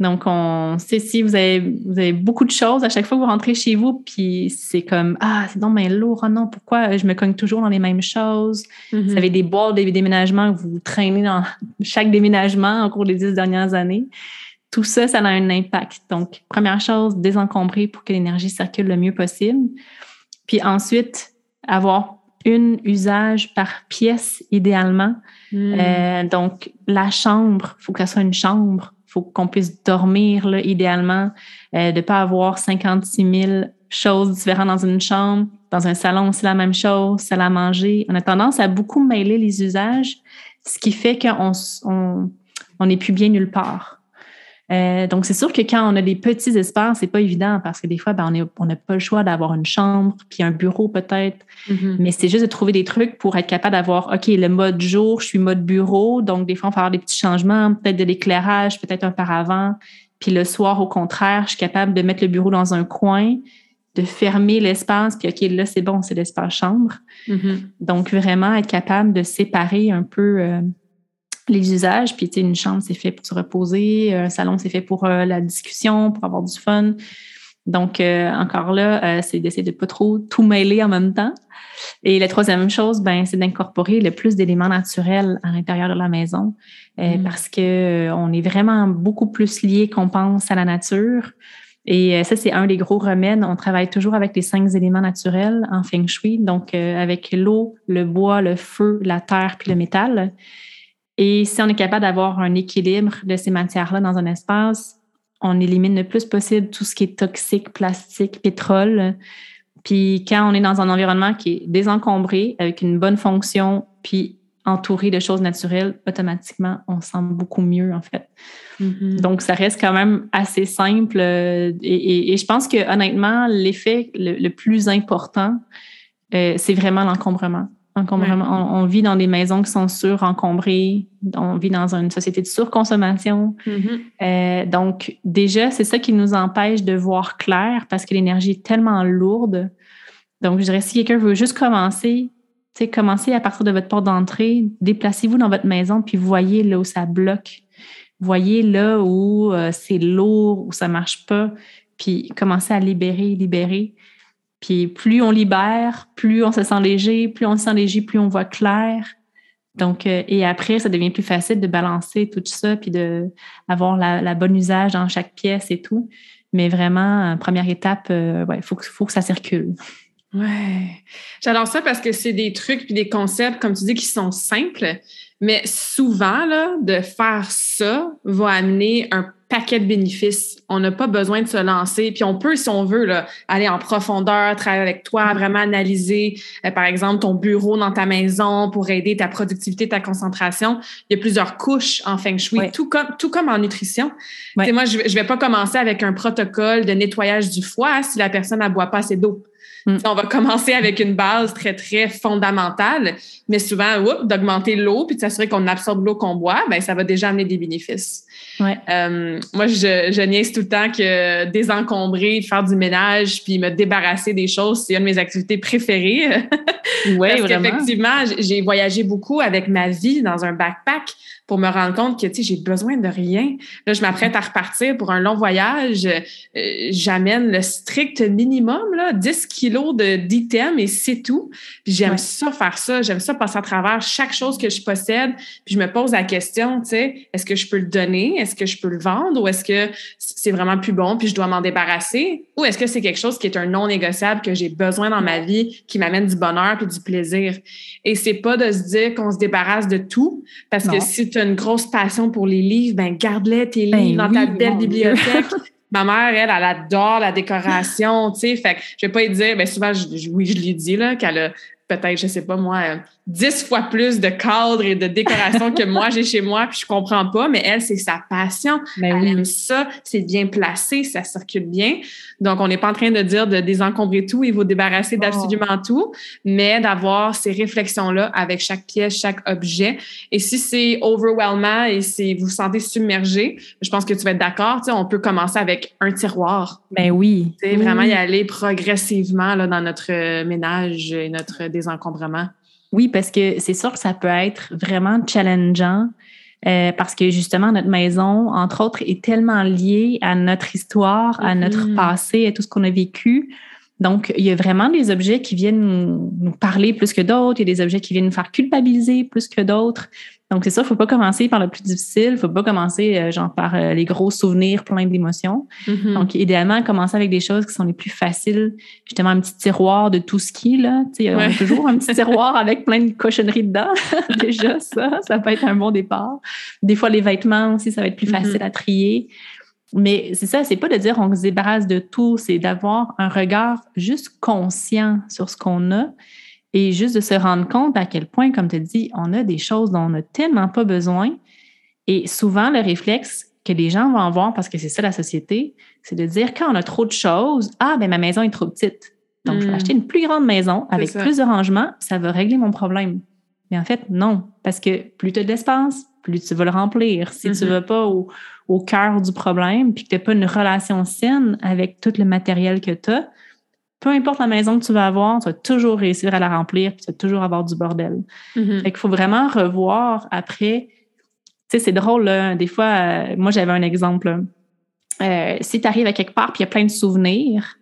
Donc, on sait si vous avez, vous avez beaucoup de choses à chaque fois que vous rentrez chez vous, puis c'est comme Ah, c'est donc bien lourd, oh non, pourquoi je me cogne toujours dans les mêmes choses? Vous Mhm. avez des boîtes, des déménagements que vous traînez dans chaque déménagement au cours des dix dernières années. Tout ça, ça a un impact. Donc, première chose, désencombrer pour que l'énergie circule le mieux possible. Puis ensuite, avoir une usage par pièce, idéalement. Mhm. Euh, donc, la chambre, il faut que ça soit une chambre. Il faut qu'on puisse dormir, là, idéalement. Euh, de ne pas avoir 56 000 choses différentes dans une chambre. Dans un salon, c'est la même chose. Salle à manger. On a tendance à beaucoup mêler les usages, ce qui fait qu'on on on n'est plus bien nulle part. Euh, donc, c'est sûr que quand on a des petits espaces, c'est pas évident parce que des fois, ben, on n'a pas le choix d'avoir une chambre, puis un bureau peut-être. Mhm. Mais c'est juste de trouver des trucs pour être capable d'avoir, OK, le mode jour, je suis mode bureau. Donc, des fois, on va faire des petits changements, peut-être de l'éclairage, peut-être un paravent. Puis le soir, au contraire, je suis capable de mettre le bureau dans un coin, de fermer l'espace, puis OK, là, c'est bon, c'est l'espace chambre. Mhm. Donc, vraiment être capable de séparer un peu euh, les usages. Puis, tu sais, une chambre, c'est fait pour se reposer. Un salon, c'est fait pour euh, la discussion, pour avoir du fun. Donc, euh, encore là, euh, c'est d'essayer de pas trop tout mêler en même temps. Et la troisième chose, ben, c'est d'incorporer le plus d'éléments naturels à l'intérieur de la maison euh, Mm. parce que on est vraiment beaucoup plus lié qu'on pense à la nature. Et ça, c'est un des gros remèdes. On travaille toujours avec les cinq éléments naturels en feng shui, donc avec l'eau, le bois, le feu, la terre puis le métal. Et si on est capable d'avoir un équilibre de ces matières-là dans un espace, on élimine le plus possible tout ce qui est toxique, plastique, pétrole. Puis quand on est dans un environnement qui est désencombré, avec une bonne fonction, puis entouré de choses naturelles, automatiquement, on se sent beaucoup mieux, en fait. Mhm. Donc, ça reste quand même assez simple. euh, Et, et- et je pense que honnêtement, l'effet le, le plus important, euh, c'est vraiment l'encombrement. Encombrement. On, on vit dans des maisons qui sont surencombrées. On vit dans une société de surconsommation. Mhm. Euh, donc, déjà, c'est ça qui nous empêche de voir clair parce que l'énergie est tellement lourde. Donc, je dirais, si quelqu'un veut juste commencer, tu sais, commencez à partir de votre porte d'entrée, déplacez-vous dans votre maison, puis voyez là où ça bloque. Voyez là où euh, c'est lourd, où ça marche pas, puis commencez à libérer, libérer. Puis plus on libère, plus on se sent léger, plus on se sent léger, plus on voit clair. Donc, euh, et après, ça devient plus facile de balancer tout ça, puis de avoir la, la bonne usage dans chaque pièce et tout. Mais vraiment, euh, première étape, il ouais, faut, que- faut que ça circule. Ouais. J'adore ça parce que c'est des trucs puis des concepts, comme tu dis, qui sont simples, mais souvent, là, de faire ça va amener un paquet de bénéfices. On n'a pas besoin de se lancer. Puis on peut, si on veut, là, aller en profondeur, travailler avec toi, vraiment analyser, euh, par exemple, ton bureau dans ta maison pour aider ta productivité, ta concentration. Il y a plusieurs couches en feng shui, tout, comme, tout comme en nutrition. Sais, Moi, je ne vais pas commencer avec un protocole de nettoyage du foie si la personne ne boit pas assez d'eau. Mm. On va commencer avec une base très, très fondamentale, mais souvent, d'augmenter l'eau puis de s'assurer qu'on absorbe l'eau qu'on boit, ben, ça va déjà amener des bénéfices. Ouais. Euh, moi, je, je niaise tout le temps que désencombrer, faire du ménage, puis me débarrasser des choses, c'est une de mes activités préférées. Oui, Parce qu'effectivement, j'ai voyagé beaucoup avec ma vie dans un backpack pour me rendre compte que, tu sais, j'ai besoin de rien. Là, je m'apprête à repartir pour un long voyage. Euh, J'amène le strict minimum, là, 10 kilos d'items et c'est tout. Puis j'aime Ouais. ça faire ça. J'aime ça passer à travers chaque chose que je possède. Puis je me pose la question, tu sais, est-ce que je peux le donner? Est-ce que je peux le vendre? Ou est-ce que c'est vraiment plus bon puis je dois m'en débarrasser? Ou est-ce que c'est quelque chose qui est un non négociable que j'ai besoin dans ma vie, qui m'amène du bonheur puis du plaisir? Et c'est pas de se dire qu'on se débarrasse de tout, parce que si tu as une grosse passion pour les livres, ben garde-les tes Ben livres dans ta belle bibliothèque. Ma mère, elle, elle adore la décoration, tu sais. Fait que je vais pas lui dire, ben souvent, je- je- oui, je lui dis, là, qu'elle a peut-être, je sais pas moi, euh, dix fois plus de cadres et de décoration que moi j'ai chez moi, puis je comprends pas, mais elle, c'est sa passion. Ben Elle oui. aime ça, c'est bien placé, ça circule bien. Donc, on n'est pas en train de dire de désencombrer tout, il faut débarrasser Oh. d'absolument tout, mais d'avoir ces réflexions-là avec chaque pièce, chaque objet. Et si c'est overwhelmant et si vous vous sentez submergé, je pense que tu vas être d'accord, on peut commencer avec un tiroir. Ben oui. Tu sais, vraiment Oui. y aller progressivement là, dans notre euh, ménage et notre désencombrement. Oui, parce que c'est sûr que ça peut être vraiment challengeant Euh, parce que justement, notre maison, entre autres, est tellement liée à notre histoire, à notre Mhm. passé, à tout ce qu'on a vécu. Donc, il y a vraiment des objets qui viennent nous, parler plus que d'autres. Il y a des objets qui viennent nous faire culpabiliser plus que d'autres. Donc, c'est ça, il ne faut pas commencer par le plus difficile. Il ne faut pas commencer, euh, genre, par euh, les gros souvenirs pleins d'émotions. Mhm. Donc, idéalement, commencer avec des choses qui sont les plus faciles. Justement, un petit tiroir de tout ski, là. Tu sais, on a toujours un petit tiroir avec plein de cochonneries dedans. Déjà, ça, ça peut être un bon départ. Des fois, les vêtements aussi, ça va être plus Mhm. facile à trier. Mais c'est ça, c'est pas de dire on se débarrasse de tout, c'est d'avoir un regard juste conscient sur ce qu'on a et juste de se rendre compte à quel point, comme tu dis, on a des choses dont on n'a tellement pas besoin. Et souvent, le réflexe que les gens vont avoir, parce que c'est ça la société, c'est de dire quand on a trop de choses, ah, ben ma maison est trop petite. Donc, je vais Mm. acheter une plus grande maison avec plus de rangements, ça va régler mon problème. Mais en fait, non, parce que plus tu as de l'espace, plus tu vas le remplir. Si tu Mhm. ne vas pas au, au cœur du problème, puis que tu n'as pas une relation saine avec tout le matériel que tu as, peu importe la maison que tu vas avoir, tu vas toujours réussir à la remplir, puis tu vas toujours avoir du bordel. Mhm. Fait qu'il faut vraiment revoir après. Tu sais, c'est drôle, là, des fois, euh, moi, j'avais un exemple. Euh, si tu arrives à quelque part puis il y a plein de souvenirs,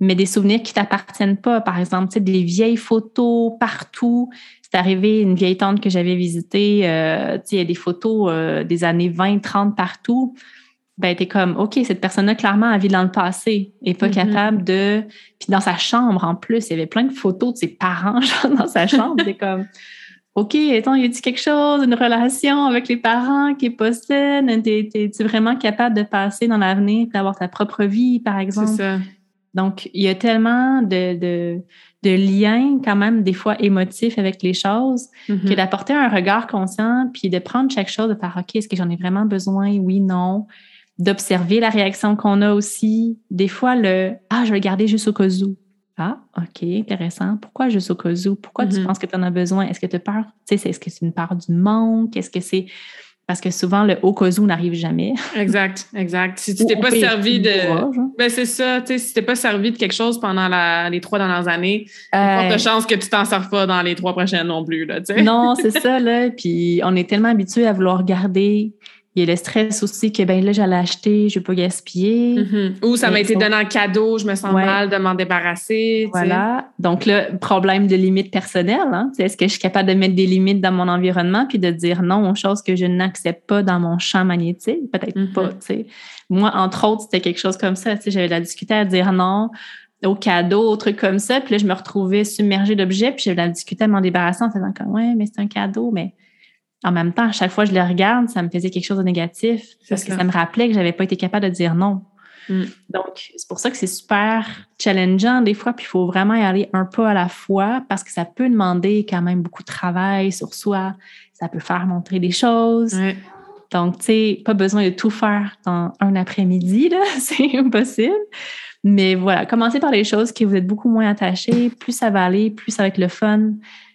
mais des souvenirs qui t'appartiennent pas, par exemple, tu sais, des vieilles photos partout. C'est arrivé une vieille tante que j'avais visitée, euh, il y a des photos euh, des années 20, 30 partout. Ben, t'es comme, OK, cette personne-là, clairement, a vécu dans le passé et pas Mhm. capable de. Puis dans sa chambre, en plus, il y avait plein de photos de ses parents, genre, dans sa chambre. T'es comme, OK, attends, y a-t-il quelque chose, une relation avec les parents qui est pas saine? T'es-tu vraiment capable de passer dans l'avenir, d'avoir ta propre vie, par C'est exemple? ça. Donc, il y a tellement de, de, de liens, quand même, des fois émotifs avec les choses, Mhm. que d'apporter un regard conscient, puis de prendre chaque chose, de faire OK, est-ce que j'en ai vraiment besoin? Oui, non. D'observer la réaction qu'on a aussi. Des fois, le Ah, je vais le garder juste au cas où. Ah, OK, intéressant. Pourquoi juste au cas où? Pourquoi tu Mhm. penses que tu en as besoin? Est-ce que tu as peur? Tu sais, est-ce que c'est une peur du manque? Est-ce que c'est. Parce que souvent, le au cas où n'arrive jamais. Exact, exact. Si tu t'es pas servi de. Ben, c'est ça, tu sais, si t'es pas servi de quelque chose pendant la- les trois dernières années, Euh, forte chance que tu t'en sers pas dans les trois prochaines non plus, là, tu sais. Non, c'est ça, là. Puis on est tellement habitué à vouloir garder. Il y a le stress aussi que, ben là, j'allais acheter, je ne vais pas gaspiller. Mhm. Ou ça m'a été donné en cadeau, je me sens Ouais. mal de m'en débarrasser. Voilà. Donc là, problème de limites personnelles. Hein? Est-ce que je suis capable de mettre des limites dans mon environnement puis de dire non aux choses que je n'accepte pas dans mon champ magnétique? Peut-être Mhm. pas. tu sais. Moi, entre autres, c'était quelque chose comme ça. Tu sais, J'avais la difficulté à dire non aux cadeaux, aux trucs comme ça. Puis là, je me retrouvais submergée d'objets, puis j'avais la difficulté à m'en débarrasser en faisant comme ouais, mais c'est un cadeau, mais en même temps, à chaque fois que je le regarde, ça me faisait quelque chose de négatif parce que ça. me rappelait que j'avais pas été capable de dire non. Mm. Donc, c'est pour ça que c'est super challengeant des fois, puis il faut vraiment y aller un pas à la fois parce que ça peut demander quand même beaucoup de travail sur soi. Ça peut faire montrer des choses. Donc, tu sais, pas besoin de tout faire dans un après-midi, là, c'est impossible. Mais voilà, commencez par les choses qui vous êtes beaucoup moins attachés. Plus ça va aller, plus ça va être le fun.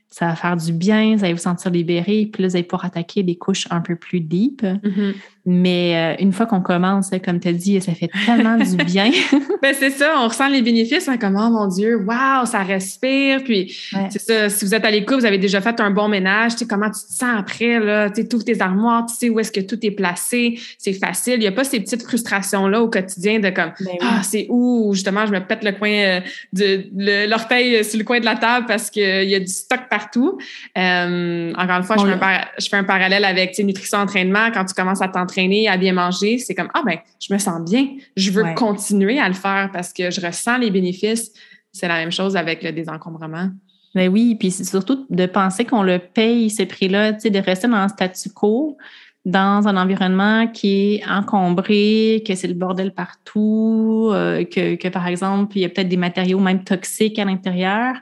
Ça va faire du bien, vous allez vous sentir libéré, puis là, vous allez pouvoir attaquer des couches un peu plus deep. Mhm. Mais euh, une fois qu'on commence, comme tu as dit, ça fait tellement du bien. Ben, c'est ça, on ressent les bénéfices, hein, comme oh mon Dieu, waouh, ça respire. Puis Ouais. c'est ça, si vous êtes à l'écoute, vous avez déjà fait un bon ménage, tu sais comment tu te sens après, là, tu sais, ouvres tes armoires, tu sais où est-ce que tout est placé, c'est facile. Il n'y a pas ces petites frustrations-là au quotidien de comme Ah, c'est où justement je me pète le coin euh, de l'orteil sur le coin de la table parce qu'il y a du stock partout. Euh, encore une fois, je, fais un je fais un parallèle avec tu sais, nutrition entraînement. Quand tu commences à t'entraîner, à bien manger, c'est comme Ah ben, je me sens bien. Je veux Ouais. continuer à le faire parce que je ressens les bénéfices. C'est la même chose avec le désencombrement. Ben oui, puis c'est surtout de penser qu'on le paye, ce prix-là, tu sais, de rester dans un statu quo, dans un environnement qui est encombré, que c'est le bordel partout, euh, que, que, par exemple, il y a peut-être des matériaux même toxiques à l'intérieur.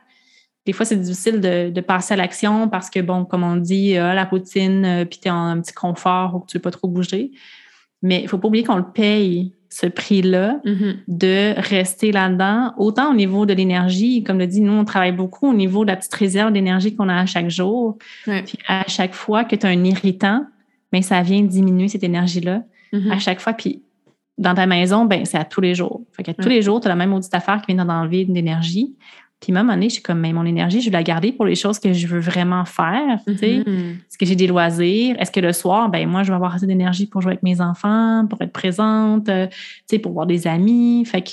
Des fois, c'est difficile de, de passer à l'action parce que, bon, comme on dit, euh, la routine, euh, puis tu es en un petit confort ou que tu ne veux pas trop bouger. Mais il ne faut pas oublier qu'on le paye, ce prix-là, Mhm. de rester là-dedans, autant au niveau de l'énergie, comme le dit, nous, on travaille beaucoup au niveau de la petite réserve d'énergie qu'on a à chaque jour. Ouais. Puis à chaque fois que tu as un irritant, mais ça vient diminuer cette énergie-là. Mhm. À chaque fois, puis dans ta maison, ben c'est à tous les jours. Fait qu'à tous Ouais. les jours, tu as la même audite affaire qui vient d'enlever de l'énergie. Puis même année, je suis comme, mais mon énergie, je vais la garder pour les choses que je veux vraiment faire. tu sais. Mhm. Est-ce que j'ai des loisirs? Est-ce que le soir, ben moi, je vais avoir assez d'énergie pour jouer avec mes enfants, pour être présente, euh, tu sais, pour voir des amis? Fait que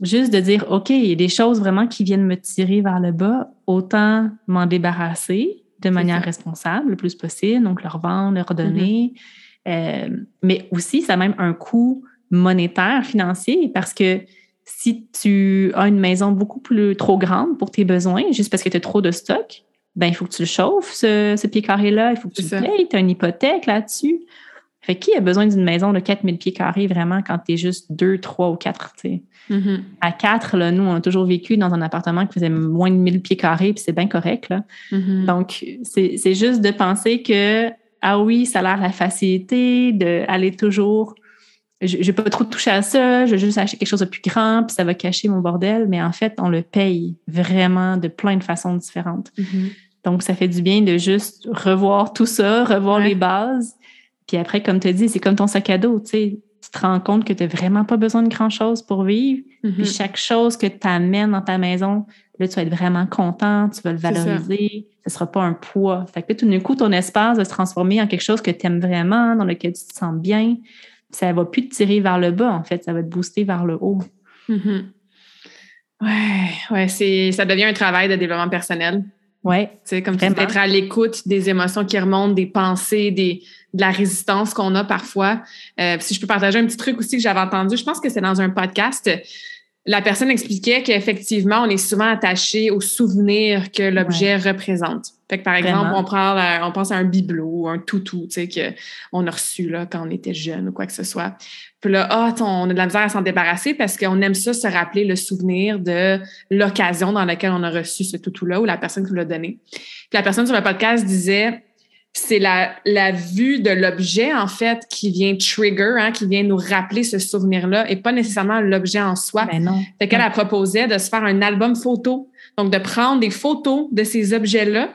juste de dire, OK, il y a des choses vraiment qui viennent me tirer vers le bas, autant m'en débarrasser de manière ça. responsable le plus possible, donc leur vendre, leur donner. Euh, mais aussi, ça a même un coût monétaire, financier, parce que si tu as une maison beaucoup plus trop grande pour tes besoins, juste parce que tu as trop de stock, ben il faut que tu le chauffes, ce, ce pied carré-là, il faut que tu le payes, tu as une hypothèque là-dessus. Fait qui a besoin d'une maison de 4000 pieds carrés vraiment quand tu es juste 2, 3 ou 4, tu sais? Mhm. À 4, là, nous, on a toujours vécu dans un appartement qui faisait moins de 1000 pieds carrés, puis c'est bien correct, là. Mhm. Donc, c'est c'est juste de penser que, ah oui, ça a l'air la facilité d'aller toujours. Je ne vais pas trop toucher à ça, je vais juste acheter quelque chose de plus grand, puis ça va cacher mon bordel. Mais en fait, on le paye vraiment de plein de façons différentes. Mhm. Donc, ça fait du bien de juste revoir tout ça, revoir Ouais. les bases. Puis après, comme tu as dit, c'est comme ton sac à dos, tu sais. Tu te rends compte que tu n'as vraiment pas besoin de grand-chose pour vivre. Mhm. Puis chaque chose que tu amènes dans ta maison, là, tu vas être vraiment content, tu vas le valoriser. Ce ne sera pas un poids. Fait que là, tout d'un coup, ton espace va se transformer en quelque chose que tu aimes vraiment, dans lequel tu te sens bien. Ça va plus te tirer vers le bas, en fait. Ça va te booster vers le haut. Mhm. Ouais, ouais, c'est, ça devient un travail de développement personnel. Ouais. Tu sais, comme tu dis, d'être à l'écoute des émotions qui remontent, des pensées, des, de la résistance qu'on a parfois. Euh, si je peux partager un petit truc aussi que j'avais entendu, je pense que c'est dans un podcast. La personne expliquait qu'effectivement, on est souvent attaché aux souvenirs que l'objet représente. Fait que par exemple, Vraiment. on prend, la- on pense à un bibelot ou un toutou, tu sais, que on a reçu là quand on était jeune ou quoi que ce soit. Puis là, ah, on a de la misère à s'en débarrasser parce qu'on aime ça se rappeler le souvenir de l'occasion dans laquelle on a reçu ce toutou-là ou la personne qui nous l'a donné. Puis la personne sur le podcast disait c'est la, la vue de l'objet, en fait, qui vient trigger, hein, qui vient nous rappeler ce souvenir-là et pas nécessairement l'objet en soi. Ben non. Fait qu'elle a proposé de se faire un album photo. Donc, de prendre des photos de ces objets-là.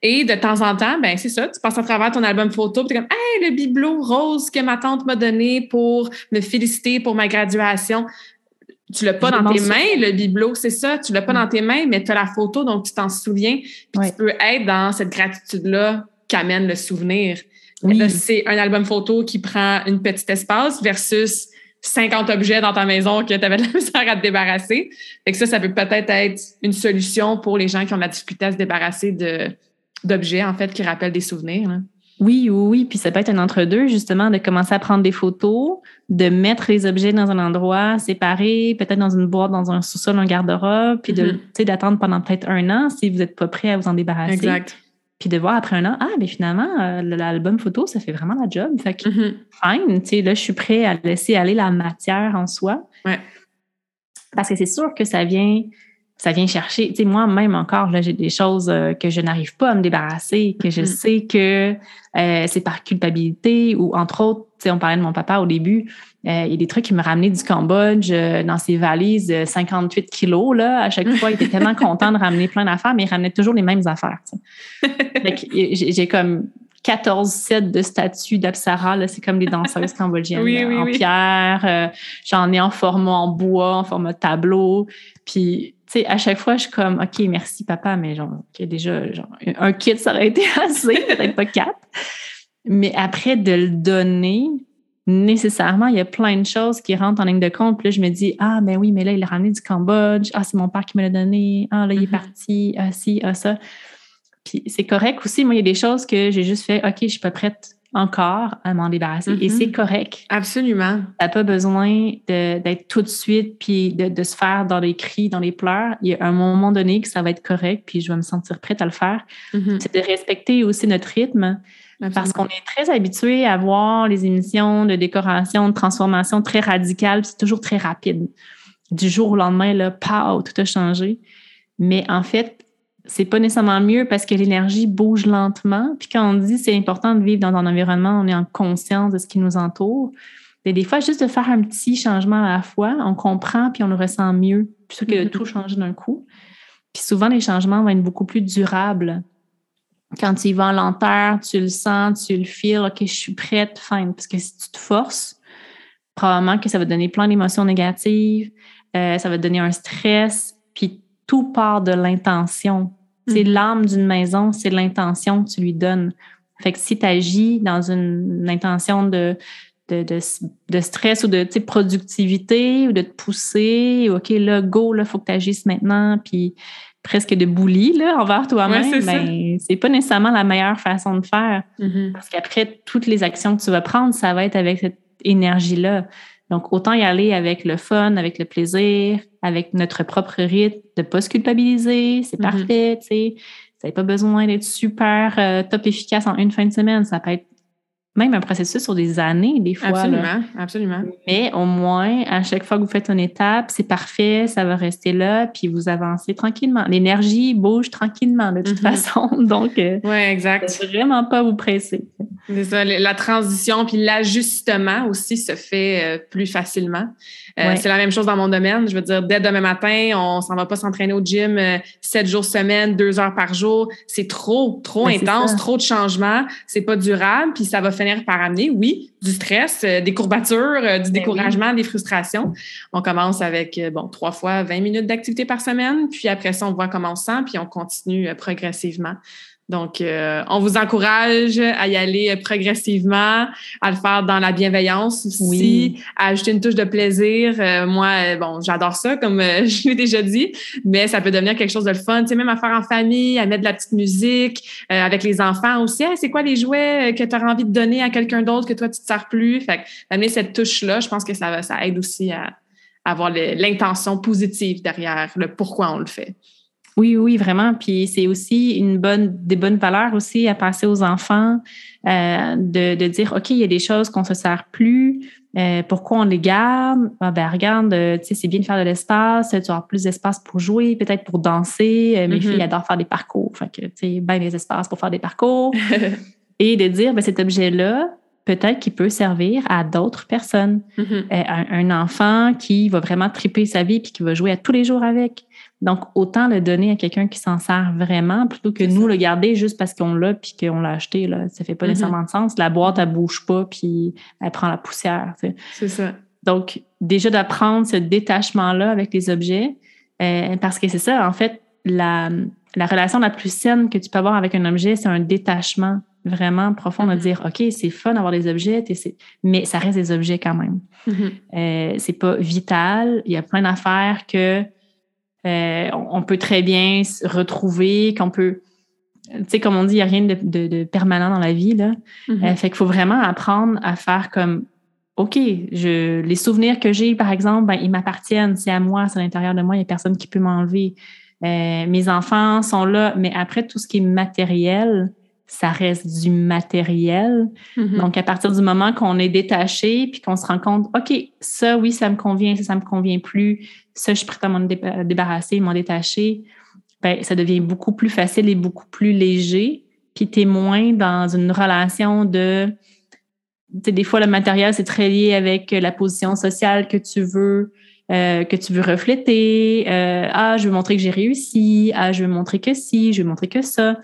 Et de temps en temps, ben c'est ça, tu passes à travers ton album photo, tu es comme Hey, le bibelot rose que ma tante m'a donné pour me féliciter pour ma graduation. Tu l'as pas Je dans tes mains, le bibelot, c'est ça. Tu l'as pas Mm. dans tes mains, mais tu as la photo, donc tu t'en souviens. Puis Ouais. tu peux être dans cette gratitude-là qu'amène le souvenir. Oui. C'est un album photo qui prend une petite espace versus 50 objets dans ta maison que tu avais de la misère à te débarrasser. Fait que ça, ça peut peut-être être une solution pour les gens qui ont de la difficulté à se débarrasser d'objets, en fait, qui rappellent des souvenirs. là. Oui, oui, oui. Puis ça peut être un entre-deux, justement, de commencer à prendre des photos, de mettre les objets dans un endroit séparé, peut-être dans une boîte, dans un sous-sol, un garde-robe, puis Mhm. sais, d'attendre pendant peut-être un an si vous n'êtes pas prêt à vous en débarrasser. Exact. Puis de voir après un an, ah, mais finalement, euh, l'album photo, ça fait vraiment la job. Fait que, Mhm. fine, tu sais, là, je suis prêt à laisser aller la matière en soi. Ouais. Parce que c'est sûr que ça vient, ça vient chercher. Tu sais, moi-même encore, là, j'ai des choses euh, que je n'arrive pas à me débarrasser, que je Mhm. sais que euh, c'est par culpabilité ou entre autres, tu sais, on parlait de mon papa au début. Euh, il y a des trucs qui me ramenaient du Cambodge euh, dans ses valises de 58 kilos. Là. À chaque fois, il était tellement content de ramener plein d'affaires, mais il ramenait toujours les mêmes affaires. j'ai comme 14 sets de statues d'Apsara. C'est comme des danseuses cambodgiennes Oui, là, oui, en oui. pierre. euh, J'en ai en format en bois, en format tableau. Puis, tu sais, à chaque fois, je suis comme, OK, merci papa, mais genre, OK, déjà, genre, un kit, ça aurait été assez, peut-être pas quatre. Mais après, de le donner, nécessairement, il y a plein de choses qui rentrent en ligne de compte. Puis là, je me dis, ah, ben oui, mais là, il l'a ramené du Cambodge. Ah, c'est mon père qui me l'a donné. Ah, là, il est Mhm. parti. Ah, si, ah, ça. Puis c'est correct aussi. Moi, il y a des choses que j'ai juste fait, OK, je suis pas prête encore à m'en débarrasser. Et Mhm. c'est correct. Absolument. T'as pas besoin d'être tout de suite puis de, de se faire dans les cris, dans les pleurs. Il y a un moment donné que ça va être correct puis je vais me sentir prête à le faire. Mhm. C'est de respecter aussi notre rythme parce qu'on est très habitué à voir les émissions de décoration, de transformation très radicales. puis C'est toujours très rapide. Du jour au lendemain, là, pow, tout a changé. Mais en fait, c'est pas nécessairement mieux parce que l'énergie bouge lentement. Puis quand on dit c'est important de vivre dans un environnement, on est en conscience de ce qui nous entoure. Mais des fois, juste de faire un petit changement à la fois, on comprend puis on le ressent mieux plutôt que de Mhm. tout changer d'un coup. Puis souvent, les changements vont être beaucoup plus durables. Quand tu y vas en lenteur, tu le sens, tu le feels, OK, je suis prête, fine. Parce que si tu te forces, probablement que ça va te donner plein d'émotions négatives, euh, ça va te donner un stress, puis tout part de l'intention. C'est Mhm. l'âme d'une maison, c'est l'intention que tu lui donnes. Fait que si tu agis dans une, une intention de, de, de, de stress ou de productivité ou de te pousser, OK, là, go, là, faut que tu agisses maintenant, puis presque de bully là, envers toi-même, Ouais, c'est pas nécessairement la meilleure façon de faire. Mhm. Parce qu'après, toutes les actions que tu vas prendre, ça va être avec cette énergie-là. Donc, autant y aller avec le fun, avec le plaisir, avec notre propre rythme, de pas se culpabiliser, c'est Mhm. parfait, tu sais. Ça n'a pas besoin d'être super euh, top efficace en une fin de semaine. Ça peut être même un processus sur des années, des fois. là. Absolument, absolument. Mais au moins, à chaque fois que vous faites une étape, c'est parfait, ça va rester là, puis vous avancez tranquillement. L'énergie bouge tranquillement de toute Mhm. façon. Donc, euh, Oui, exact. vraiment pas vous presser. C'est ça, la transition puis l'ajustement aussi se fait euh, plus facilement. Euh, Ouais. C'est la même chose dans mon domaine. Je veux dire, dès demain matin, on s'en va pas s'entraîner au gym euh, sept jours semaine, deux heures par jour. C'est trop, trop Ben, intense, trop de changements. C'est pas durable, puis ça va finir par amener, oui, du stress, euh, des courbatures, euh, du Ben découragement, des frustrations. On commence avec, bon, trois fois 20 minutes d'activité par semaine, puis après ça, on voit comment on se sent, puis on continue euh, progressivement. Donc, euh, on vous encourage à y aller progressivement, à le faire dans la bienveillance aussi, Oui. à ajouter une touche de plaisir. Euh, moi, euh, bon, j'adore ça, comme euh, je l'ai déjà dit, mais ça peut devenir quelque chose de fun, tu sais, même à faire en famille, à mettre de la petite musique, euh, avec les enfants aussi. Hey, c'est quoi les jouets que tu as envie de donner à quelqu'un d'autre que toi, tu te sers plus? Fait que d'amener cette touche-là, je pense que ça, va- ça aide aussi à, à avoir l'intention positive derrière le pourquoi on le fait. Oui, oui, vraiment. Puis c'est aussi une bonne, des bonnes valeurs aussi à passer aux enfants, euh, de, de dire, OK, il y a des choses qu'on se sert plus. euh, pourquoi on les garde? Ah, ben, regarde, euh, tu sais, c'est bien de faire de l'espace. Tu vas avoir plus d'espace pour jouer, peut-être pour danser. Mes Mhm. filles adorent faire des parcours. Fait que, tu sais, ben des espaces pour faire des parcours. Et de dire, ben, cet objet-là, peut-être qu'il peut servir à d'autres personnes. Un, un enfant qui va vraiment triper sa vie puis qui va jouer à tous les jours avec. Donc, autant le donner à quelqu'un qui s'en sert vraiment plutôt que nous ça. le garder juste parce qu'on l'a puis qu'on l'a acheté. Là. Ça fait pas Mhm. nécessairement de sens. La boîte, elle bouge pas puis elle prend la poussière. tu sais. C'est ça. Donc, déjà d'apprendre ce détachement-là avec les objets, euh, parce que c'est ça, en fait, la, la relation la plus saine que tu peux avoir avec un objet, c'est un détachement vraiment profond de Mhm. dire, OK, c'est fun d'avoir des objets, mais ça reste des objets quand même. Mhm. Euh, c'est pas vital. Il y a plein d'affaires que euh, on peut très bien se retrouver, qu'on peut. Tu sais, comme on dit, il n'y a rien de, de- de permanent dans la vie. Là. Mhm. Euh, fait qu'il faut vraiment apprendre à faire comme OK, je, les souvenirs que j'ai, par exemple, ben, ils m'appartiennent, c'est à moi, c'est à l'intérieur de moi, il n'y a personne qui peut m'enlever. Euh, mes enfants sont là, mais après, tout ce qui est matériel, ça reste du matériel. Mhm. Donc, à partir du moment qu'on est détaché puis qu'on se rend compte, OK, ça, oui, ça me convient, ça, ça me convient plus, ça, je suis prête à m'en débarrasser, m'en détacher, ben, ça devient beaucoup plus facile et beaucoup plus léger. Puis, tu es moins dans une relation de. Tu sais, des fois, le matériel, c'est très lié avec la position sociale que tu veux. euh, que tu veux refléter. Euh, ah, je veux montrer que j'ai réussi. Ah, je veux montrer que si. Je veux montrer que ça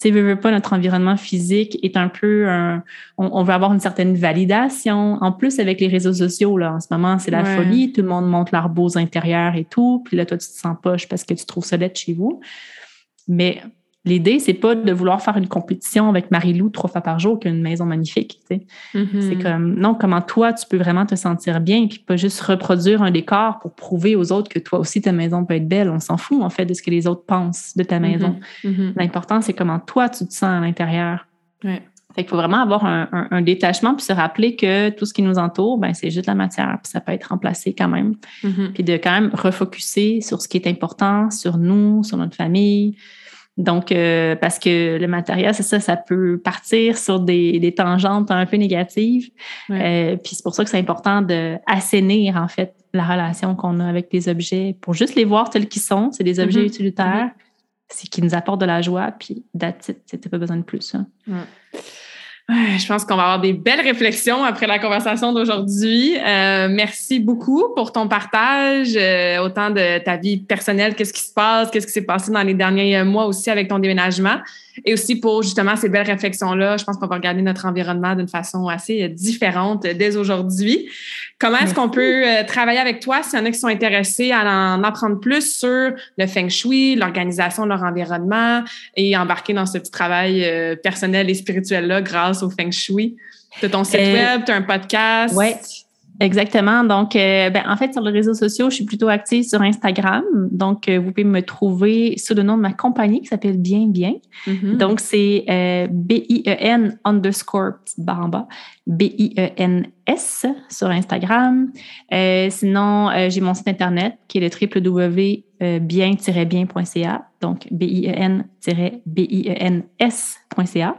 tu sais, veux, veux pas, notre environnement physique est un peu un, on, on veut avoir une certaine validation. En plus, avec les réseaux sociaux, là, en ce moment, c'est la Ouais. folie. Tout le monde montre leurs beaux intérieurs et tout. Puis là, toi, tu te sens poche parce que tu trouves ça chez vous. Mais l'idée, c'est pas de vouloir faire une compétition avec Marie-Lou trois fois par jour qui a une maison magnifique. Mhm. C'est comme, non, comment toi, tu peux vraiment te sentir bien, puis pas juste reproduire un décor pour prouver aux autres que toi aussi, ta maison peut être belle. On s'en fout, en fait, de ce que les autres pensent de ta maison. Mhm. Mhm. L'important, c'est comment toi, tu te sens à l'intérieur. Ouais. Fait qu'il faut vraiment avoir un, un- un détachement puis se rappeler que tout ce qui nous entoure, ben, c'est juste la matière, puis ça peut être remplacé quand même. Puis de quand même refocuser sur ce qui est important, sur nous, sur notre famille. Donc, euh, parce que le matériel, c'est ça, ça peut partir sur des, des tangentes un peu négatives. Euh, puis c'est pour ça que c'est important de assainir, en fait, la relation qu'on a avec les objets pour juste les voir tels qu'ils sont. C'est des objets Mhm. utilitaires. C'est qui nous apportent de la joie, puis it. T'as pas besoin de plus. hein. Je pense qu'on va avoir des belles réflexions après la conversation d'aujourd'hui. Euh, merci beaucoup pour ton partage, euh, autant de ta vie personnelle, qu'est-ce qui se passe, qu'est-ce qui s'est passé dans les derniers mois aussi avec ton déménagement, et aussi pour justement ces belles réflexions-là. Je pense qu'on va regarder notre environnement d'une façon assez différente dès aujourd'hui. Comment est-ce qu'on peut euh, travailler avec toi s'il y en a qui sont intéressés à en apprendre plus sur le feng shui, l'organisation de leur environnement et embarquer dans ce petit travail personnel et spirituel-là grâce au feng shui? Tu as ton site euh, web, tu as un podcast? Oui, exactement. Donc, euh, ben, en fait, sur les réseaux sociaux, je suis plutôt active sur Instagram. Donc, euh, vous pouvez me trouver sous le nom de ma compagnie qui s'appelle Bien Bien. Mm-hmm. Donc, c'est B-I-E-N underscore bamba, B-I-E-N-S sur Instagram. sinon, j'ai mon site Internet qui est le www.bien-bien.ca. Donc, B-I-E-N-B-I-E-N-S.ca.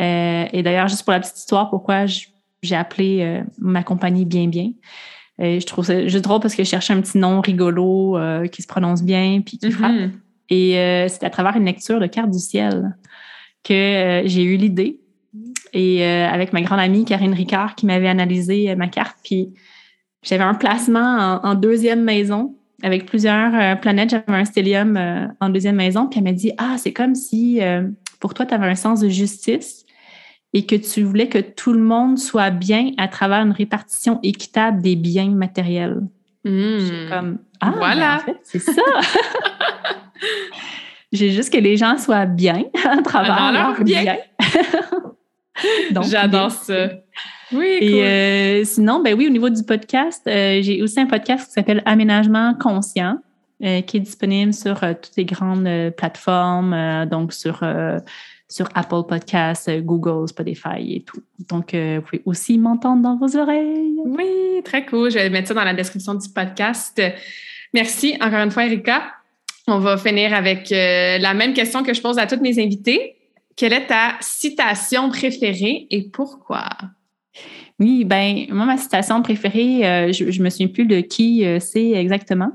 Euh, et d'ailleurs, juste pour la petite histoire, pourquoi j'ai appelé euh, ma compagnie Bien Bien. Euh, je trouve ça juste drôle parce que je cherchais un petit nom rigolo qui se prononce bien puis qui frappe. Mm-hmm. Et c'est à travers une lecture de Carte du ciel que j'ai eu l'idée. Et avec ma grande amie Karine Ricard qui m'avait analysé ma carte, puis j'avais un placement en, deuxième maison avec plusieurs planètes. J'avais un stellium en deuxième maison, puis elle m'a dit Ah, c'est comme si pour toi, tu avais un sens de justice et que tu voulais que tout le monde soit bien à travers une répartition équitable des biens matériels. Mmh. comme ah ben, voilà, c'est ça. J'ai juste que les gens soient bien à travers leur bien. J'adore ça. Oui, Et euh, sinon, ben oui, au niveau du podcast, euh, j'ai aussi un podcast qui s'appelle Aménagement conscient. Euh, qui est disponible sur toutes les grandes plateformes, donc sur, sur Apple Podcasts, Google, Spotify et tout. Donc, vous pouvez aussi m'entendre dans vos oreilles. Oui, très cool. Je vais mettre ça dans la description du podcast. Merci encore une fois, Erika. On va finir avec la même question que je pose à toutes mes invités. Quelle est ta citation préférée et pourquoi? Oui, ben moi, ma citation préférée, je ne me souviens plus de qui c'est exactement,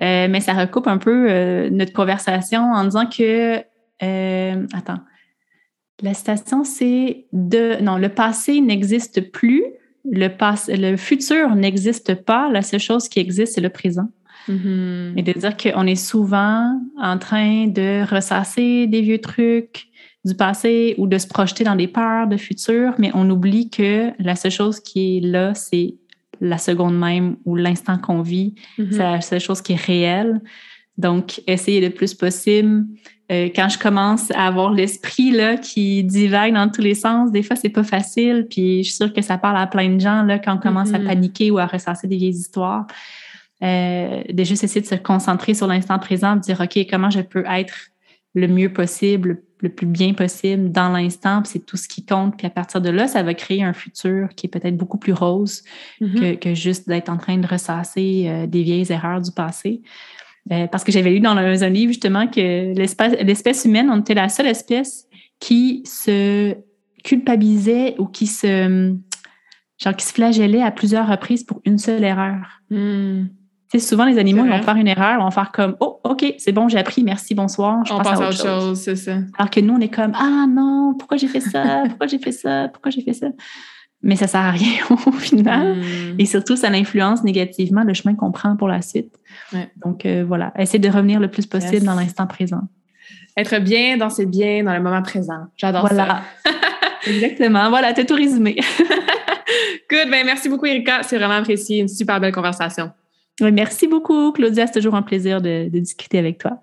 euh, mais ça recoupe un peu euh, notre conversation en disant que, euh, attends, la citation, c'est de, non, le passé n'existe plus, le, passé, le futur n'existe pas, la seule chose qui existe, c'est le présent. Mm-hmm. Et de dire qu'on est souvent en train de ressasser des vieux trucs du passé ou de se projeter dans des peurs de futur, mais on oublie que la seule chose qui est là, c'est la seconde même ou l'instant qu'on vit. Mm-hmm. C'est la seule chose qui est réelle. Donc, essayer le plus possible. Euh, quand je commence à avoir l'esprit là qui divague dans tous les sens, des fois c'est pas facile. Puis je suis sûre que ça parle à plein de gens là quand on commence à mm-hmm. paniquer ou à ressasser des vieilles histoires. Euh, de juste essayer de se concentrer sur l'instant présent, de dire ok comment je peux être le mieux possible, le plus bien possible dans l'instant, c'est tout ce qui compte. Puis à partir de là, ça va créer un futur qui est peut-être beaucoup plus rose mm-hmm. que, juste d'être en train de ressasser euh, des vieilles erreurs du passé. Euh, parce que j'avais lu dans un, livre justement que l'espèce humaine, on était la seule espèce qui se culpabilisait ou qui se genre qui se flagellait à plusieurs reprises pour une seule erreur. Mm souvent, les animaux, ils vont faire une erreur, ils vont faire comme Oh, OK, c'est bon, j'ai appris, merci, bonsoir. Je on passe à autre, chose, c'est ça. Alors que nous, on est comme Ah non, pourquoi j'ai fait ça? Pourquoi j'ai fait ça? Pourquoi j'ai fait ça? Mais ça sert à rien au final. Hmm. Et surtout, ça influence négativement le chemin qu'on prend pour la suite. Donc euh, voilà, essayer de revenir le plus possible dans l'instant présent. Être bien dans ses biens, dans le moment présent. J'adore voilà. ça. Exactement. Voilà, t'as tout résumé. Good. Ben, merci beaucoup, Erika. C'est vraiment apprécié. Une super belle conversation. Merci beaucoup, Claudia. C'est toujours un plaisir de, discuter avec toi.